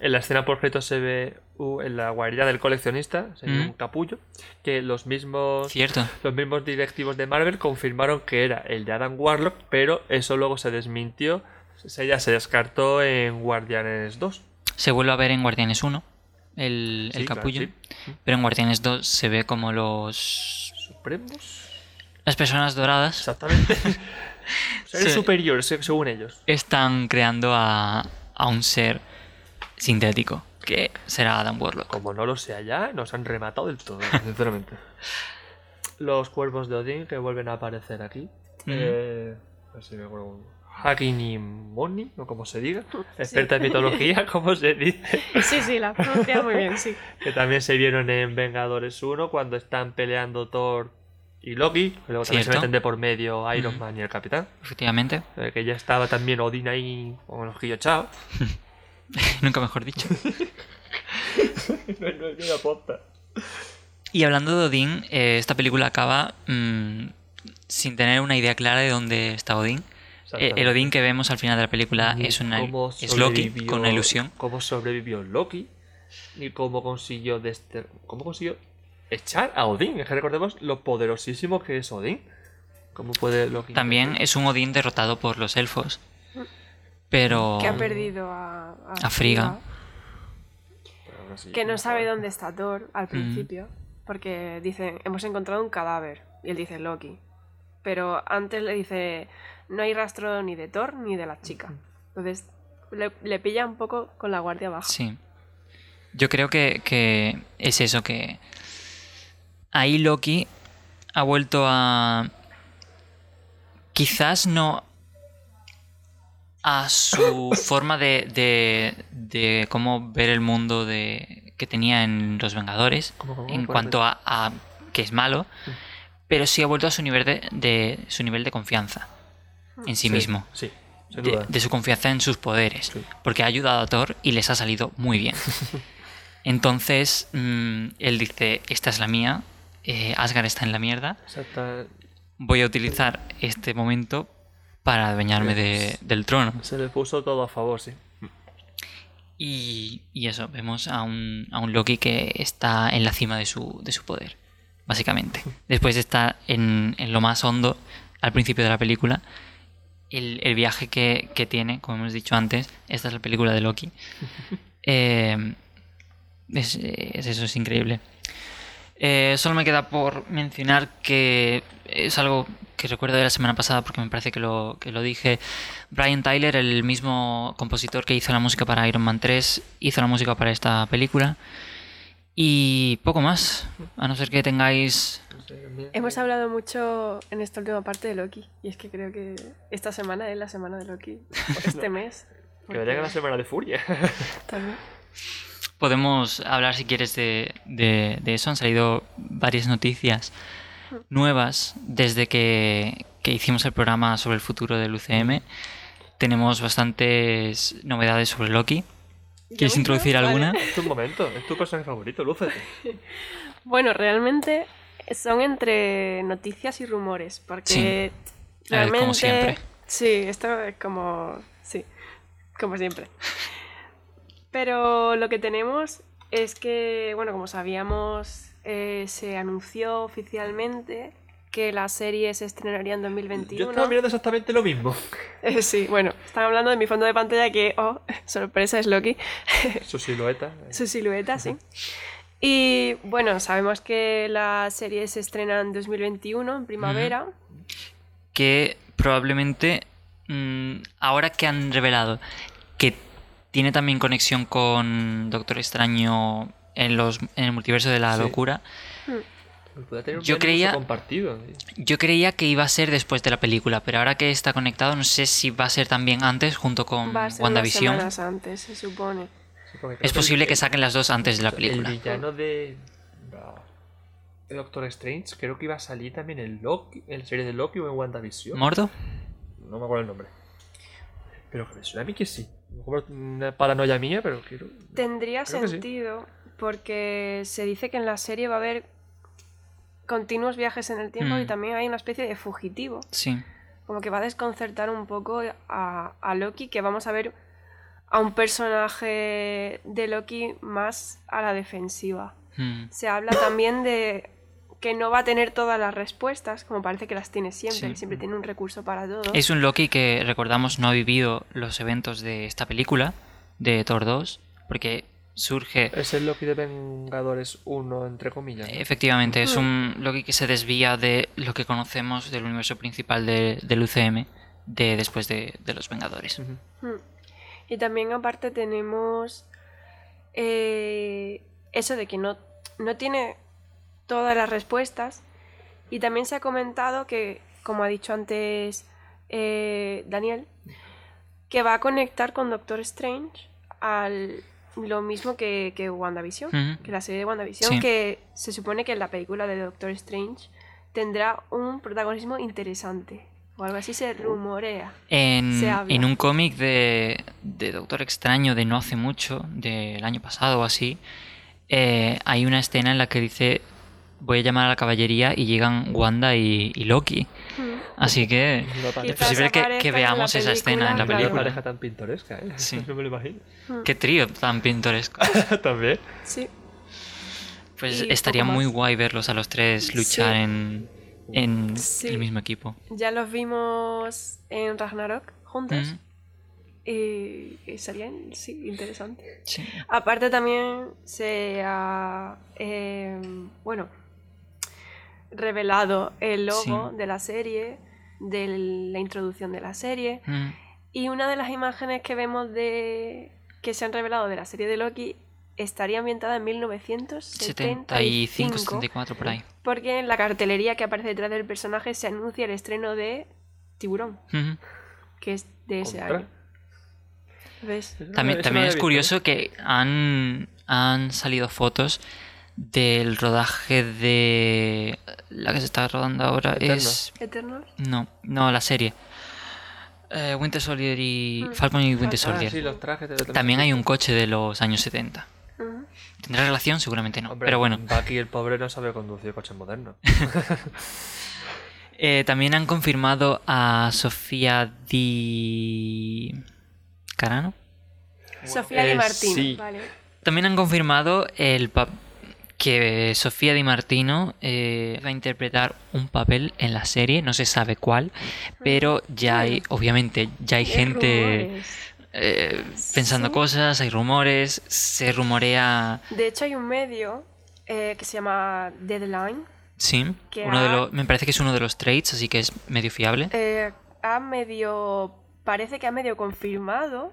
en la escena por crédito se ve uh, en la guarida del coleccionista, se ve Mm. un capullo, que los mismos Cierto. los mismos directivos de Marvel confirmaron que era el de Adam Warlock, pero eso luego se desmintió, se ya se descartó en Guardianes 2. Se vuelve a ver en Guardianes 1, el, el Sí, claro, capullo. sí. Pero en Guardianes 2 se ve como los. Supremos. Las personas doradas Exactamente. Seres superiores, se- según ellos. están creando a, a un ser sintético, que será Adam Warlock. Como no lo sea ya, nos han rematado del todo, sinceramente. Los cuervos de Odín que vuelven a aparecer aquí. Eh, a ver si me acuerdo. Hakinimoni, o como se diga. Experta en mitología, como se dice. Sí, sí, la pronuncia muy bien, sí. Que también se vieron en Vengadores 1 cuando están peleando Thor y Loki. que Luego también se meten de por medio Iron. Man y el Capitán. Efectivamente, Eh, Que ya estaba también Odín ahí con el ojillo chao. nunca mejor dicho. no. Y hablando de Odín, eh, esta película acaba mm, sin tener una idea clara de dónde está Odín. Eh, el Odín que vemos al final de la película Ni es, una, es Loki con una ilusión. Cómo sobrevivió Loki. Ni cómo consiguió dester... cómo consiguió echar a Odín. Es que recordemos lo poderosísimo que es Odín. ¿Cómo puede Loki? También es un Odín derrotado por los elfos. Pero... Que ha perdido a, A aún así, Que no sabe dónde está Thor al principio. Porque dicen, hemos encontrado un cadáver. Y él dice Loki. Pero antes le dice, no hay rastro ni de Thor ni de la chica. Entonces le, le pilla un poco con la guardia baja. Sí. Yo creo que, que es eso, que ahí Loki ha vuelto a... Quizás no a su forma de, de, de cómo ver el mundo de, que tenía en Los Vengadores, ¿Cómo, cómo? en cuanto a, a que es malo, pero sí ha vuelto a su nivel de, de- su nivel de confianza en sí, mismo. Sí, De, su confianza en sus poderes. Porque ha ayudado a Thor y les ha salido muy bien. Entonces, mm, él dice, esta es la mía, eh, Asgard está en la mierda, voy a utilizar este momento para adueñarme de- del trono. Se le puso todo a favor, sí. Y, y eso, vemos a un, a un Loki que está en la cima de su, de su poder, básicamente. Después está en, en lo más hondo, al principio de la película, el, el viaje que, que tiene, como hemos dicho antes, esta es la película de Loki. Eh, es, es- eso es increíble. Eh, solo me queda por mencionar que es algo que recuerdo de la semana pasada porque me parece que lo, que lo dije. Brian Tyler, el mismo compositor que hizo la música para Iron Man 3, hizo la música para esta película. Y poco más, a no ser que tengáis... Hemos hablado mucho en esta última parte de Loki. Y es que creo que esta semana es la semana de Loki. Este mes. Que venga la semana de furia. También. Podemos hablar si quieres de, de- de eso. Han salido varias noticias nuevas desde que, que hicimos el programa sobre el futuro del UCM. Tenemos bastantes novedades sobre Loki. ¿Quieres ¿Ya introducir? Vale. alguna? Es tu momento, es tu personaje favorito, lúcete. Bueno, realmente son entre noticias y rumores, porque Sí. A ver, como realmente siempre. sí, esto es como sí, como siempre. Pero lo que tenemos es que, bueno, como sabíamos, eh, se anunció oficialmente que la serie se estrenaría en Yo 2021. estaba mirando exactamente lo mismo. Eh, sí, bueno, están hablando de mi fondo de pantalla que, oh, sorpresa, es Loki. Su silueta. Su silueta, sí. Y bueno, sabemos que la serie se estrena en 2021, en primavera. que probablemente mm, ahora que han revelado que tiene también conexión con Doctor Extraño en, los, en el multiverso de la Sí. locura, Hmm. Puede tener un Yo creía- compartido. Yo creía que iba a ser después de la película, pero ahora que está conectado, no sé si va a ser también antes junto con Va a ser unas WandaVision. semanas antes, se supone. Es posible el- que saquen las dos antes de la El película. villano de, de Doctor Strange creo que iba a salir también en Loki, en la serie de Loki o en WandaVision. ¿Mordo? No me acuerdo el nombre. Pero que me suena a mí que sí. A lo mejor Una paranoia mía, pero quiero. Tendría Creo que sí. sentido porque se dice que en la serie va a haber continuos viajes en el tiempo Mm. y también hay una especie de fugitivo. Sí. Como que va a desconcertar un poco a, a Loki, que vamos a ver a un personaje de Loki más a la defensiva. Mm. Se habla también de que no va a tener todas las respuestas, como parece que las tiene siempre, Sí. siempre tiene un recurso para todo. Es un Loki que, recordamos, no ha vivido los eventos de esta película, de Thor 2, porque surge... Es el Loki de Vengadores 1, entre comillas. ¿no? Efectivamente, es Mm. un Loki que se desvía de lo que conocemos del universo principal de- del UCM de después de, de los Vengadores. Mm. Y también aparte tenemos eh, eso de que no, no tiene todas las respuestas. Y también se ha comentado que, como ha dicho antes eh, Daniel, que va a conectar con Doctor Strange al lo mismo que, que WandaVision, que la serie de WandaVision, Sí. que se supone que en la película de Doctor Strange tendrá un protagonismo interesante. O algo así se rumorea. En, Se en un cómic de, de Doctor Extraño de no hace mucho, del año pasado o así, eh, hay una escena en la que dice voy a llamar a la caballería y llegan Wanda y, y Loki. Mm. Así que es posible que, veamos esa escena en la película, una pareja tan pintoresca, ¿eh? Sí. No me lo imagino. Qué trío tan pintoresco. También. Sí. Pues Y estaría muy más. guay verlos a los tres luchar Sí. en, en Sí. el mismo equipo. Ya los vimos en Ragnarok juntos. Ujú. Y, y sería sí, interesante. Sí. Aparte también se ha eh, bueno revelado el logo Sí. de la serie, de la introducción de la serie. Mm. Y una de las imágenes que vemos de que se han revelado de la serie de Loki estaría ambientada en 1975. 75, 74 por ahí. Porque en la cartelería que aparece detrás del personaje se anuncia el estreno de Tiburón, que es de ese Contra. año. También, también es curioso que han, han salido fotos del rodaje de la que se está rodando ahora Eternals. es Eternals. no no la serie Eh, Winter Soldier y Mm. Falcon y Winter. Ah, Soldier sí, los trajes de también hay un coche de los años 70 Ujú. tendrá relación seguramente no Hombre, pero bueno Bucky, el pobre, no sabe conducir coches modernos. Eh, también han confirmado a Sofía Di Carano Sofía Di Eh, Martino. sí. Vale. También han confirmado el pa- que Sofía Di Martino eh, va a interpretar un papel en la serie, no se sabe cuál, pero ya hay, obviamente, ya hay gente eh, pensando Sí. cosas, hay rumores, se rumorea, De hecho, hay un medio eh, que se llama Deadline. sí, Que uno de los, me parece que es uno de los trades, así que es medio fiable. eh, ha medio. Parece que ha medio confirmado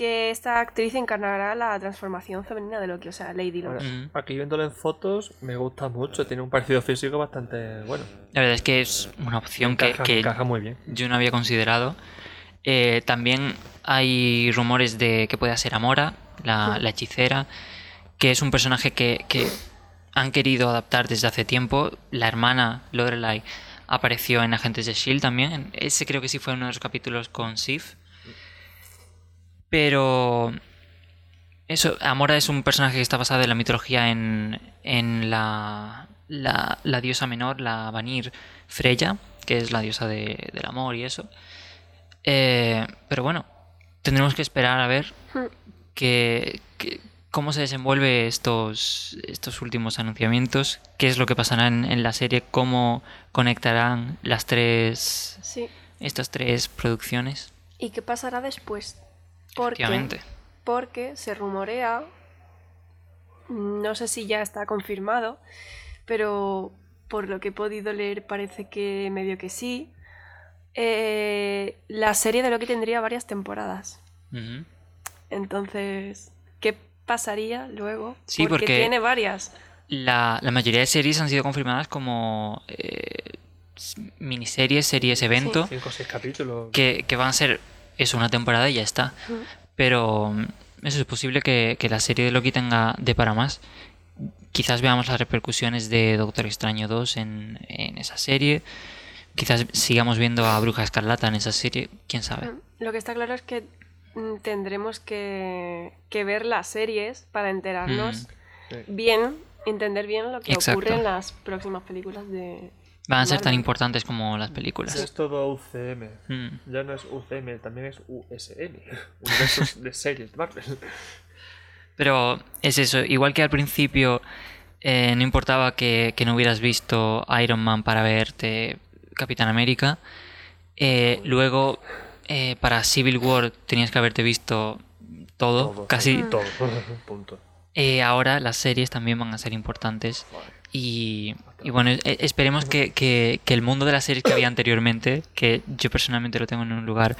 que esta actriz encarnará la transformación femenina de Loki, o sea, Lady Loki. Mm. Aquí viéndolo en fotos, me gusta mucho. Tiene un parecido físico bastante bueno. La verdad es que es una opción que, Encaja, que encaja muy bien. yo no había considerado. Eh, también hay rumores de que pueda ser Amora, la, la hechicera, que es un personaje que, que han querido adaptar desde hace tiempo. La hermana Lorelai apareció en Agentes de Shield también. Ese creo que sí fue uno de los capítulos con Sif. Pero eso, Amora es un personaje que está basado en la mitología en, en la, la, la diosa menor, la Vanir Freya, que es la diosa de- del amor y eso. Eh, pero bueno, tendremos que esperar a ver Hmm. que, que- cómo se desenvuelve estos, estos últimos anunciamientos, qué es lo que pasará en, en la serie, cómo conectarán las tres, Sí. estas tres producciones. ¿Y qué pasará después? Porque, porque se rumorea, no sé si ya está confirmado, pero por lo que he podido leer parece que medio que sí. eh, la serie de Loki tendría varias temporadas. Entonces, ¿qué pasaría luego? Sí, porque- tiene varias. la, la mayoría de series han sido confirmadas como eh, miniseries, series, evento, Cinco o seis capítulos. que, que van a ser eso, una temporada y ya está. Pero mm, eso es posible que, que la serie de Loki tenga de para más. Quizás veamos las repercusiones de Doctor Extraño 2 en, en esa serie. Quizás sigamos viendo a Bruja Escarlata en esa serie. ¿Quién sabe? Lo que está claro es que mm, tendremos que, que ver las series para enterarnos Sí. bien, entender bien lo que Exacto. ocurre en las próximas películas de... Van a ser tan importantes como las películas. es todo UCM. Mm. Ya no es UCM, también es USM. Universos de series Marvel. Pero es eso, igual que al principio eh, no importaba que, que no hubieras visto Iron Man para verte Capitán América, eh, luego eh, para Civil War tenías que haberte visto todo, Todo, casi. Todo. Punto. Eh, ahora las series también van a ser importantes y, y bueno, e- esperemos que, que- que el mundo de las series que había anteriormente, que yo personalmente lo tengo en un lugar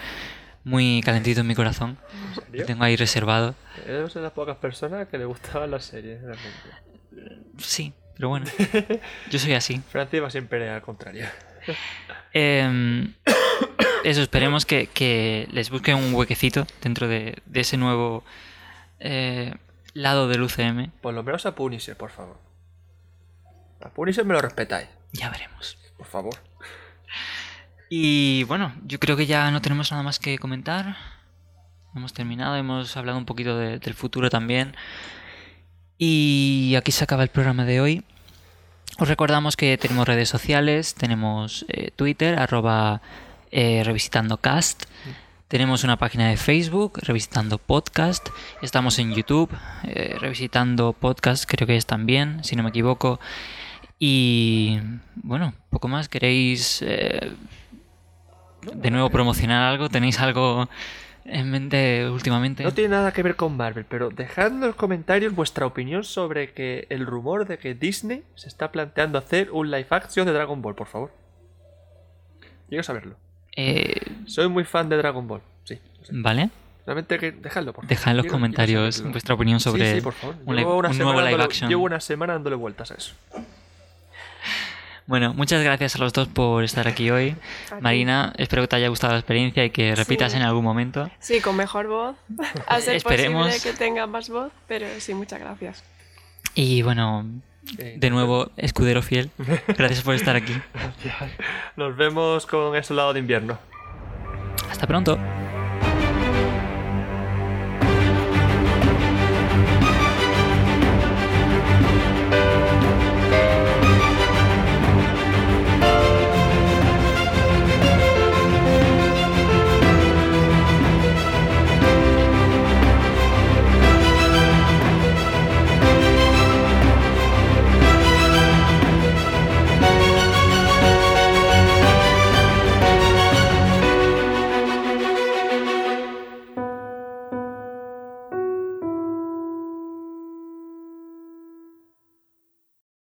muy calentito en mi corazón, ¿En lo tengo ahí reservado, Eres de las pocas personas que le gustaban las series, realmente. sí, pero bueno, yo soy así. Francia va siempre al contrario. Em, eso, esperemos que, que les busquen un huequecito dentro de, de ese nuevo eh, lado del UCM. Por lo menos a Punisher, por favor. A Punisher me lo respetáis, Ya veremos. por favor. Y bueno, yo creo que ya no tenemos nada más que comentar. Hemos terminado, hemos hablado un poquito de- del futuro también. Y aquí se acaba el programa de hoy. Os recordamos que tenemos redes sociales, tenemos eh, Twitter, arroba eh, revisitando cast. Tenemos una página de Facebook, Revisitando Podcast. Estamos en YouTube, eh, Revisitando Podcast, creo que es también, si no me equivoco. Y bueno, poco más. ¿Queréis eh, de nuevo promocionar algo? ¿Tenéis algo en mente últimamente? No tiene nada que ver con Marvel, pero dejad en los comentarios vuestra opinión sobre que el rumor de que Disney se está planteando hacer un live action de Dragon Ball, por favor. Quiero saberlo. Eh, Soy muy fan de Dragon Ball, sí. sé. vale, Solamente que dejadlo, por favor. dejad en los Quiero- comentarios vuestra opinión sobre Sí, sí, por favor. un, live- una un nuevo live dándole- action. Llevo una semana dándole vueltas a eso. Bueno, muchas gracias a los dos por estar aquí hoy. Marina, espero que te haya gustado la experiencia y que repitas Sí. en algún momento. Sí, con mejor voz. A ser Esperemos. posible que tenga más voz, pero sí, muchas gracias. Y bueno, de nuevo, escudero fiel, gracias por estar aquí. Nos vemos con ese lado de invierno. Hasta pronto.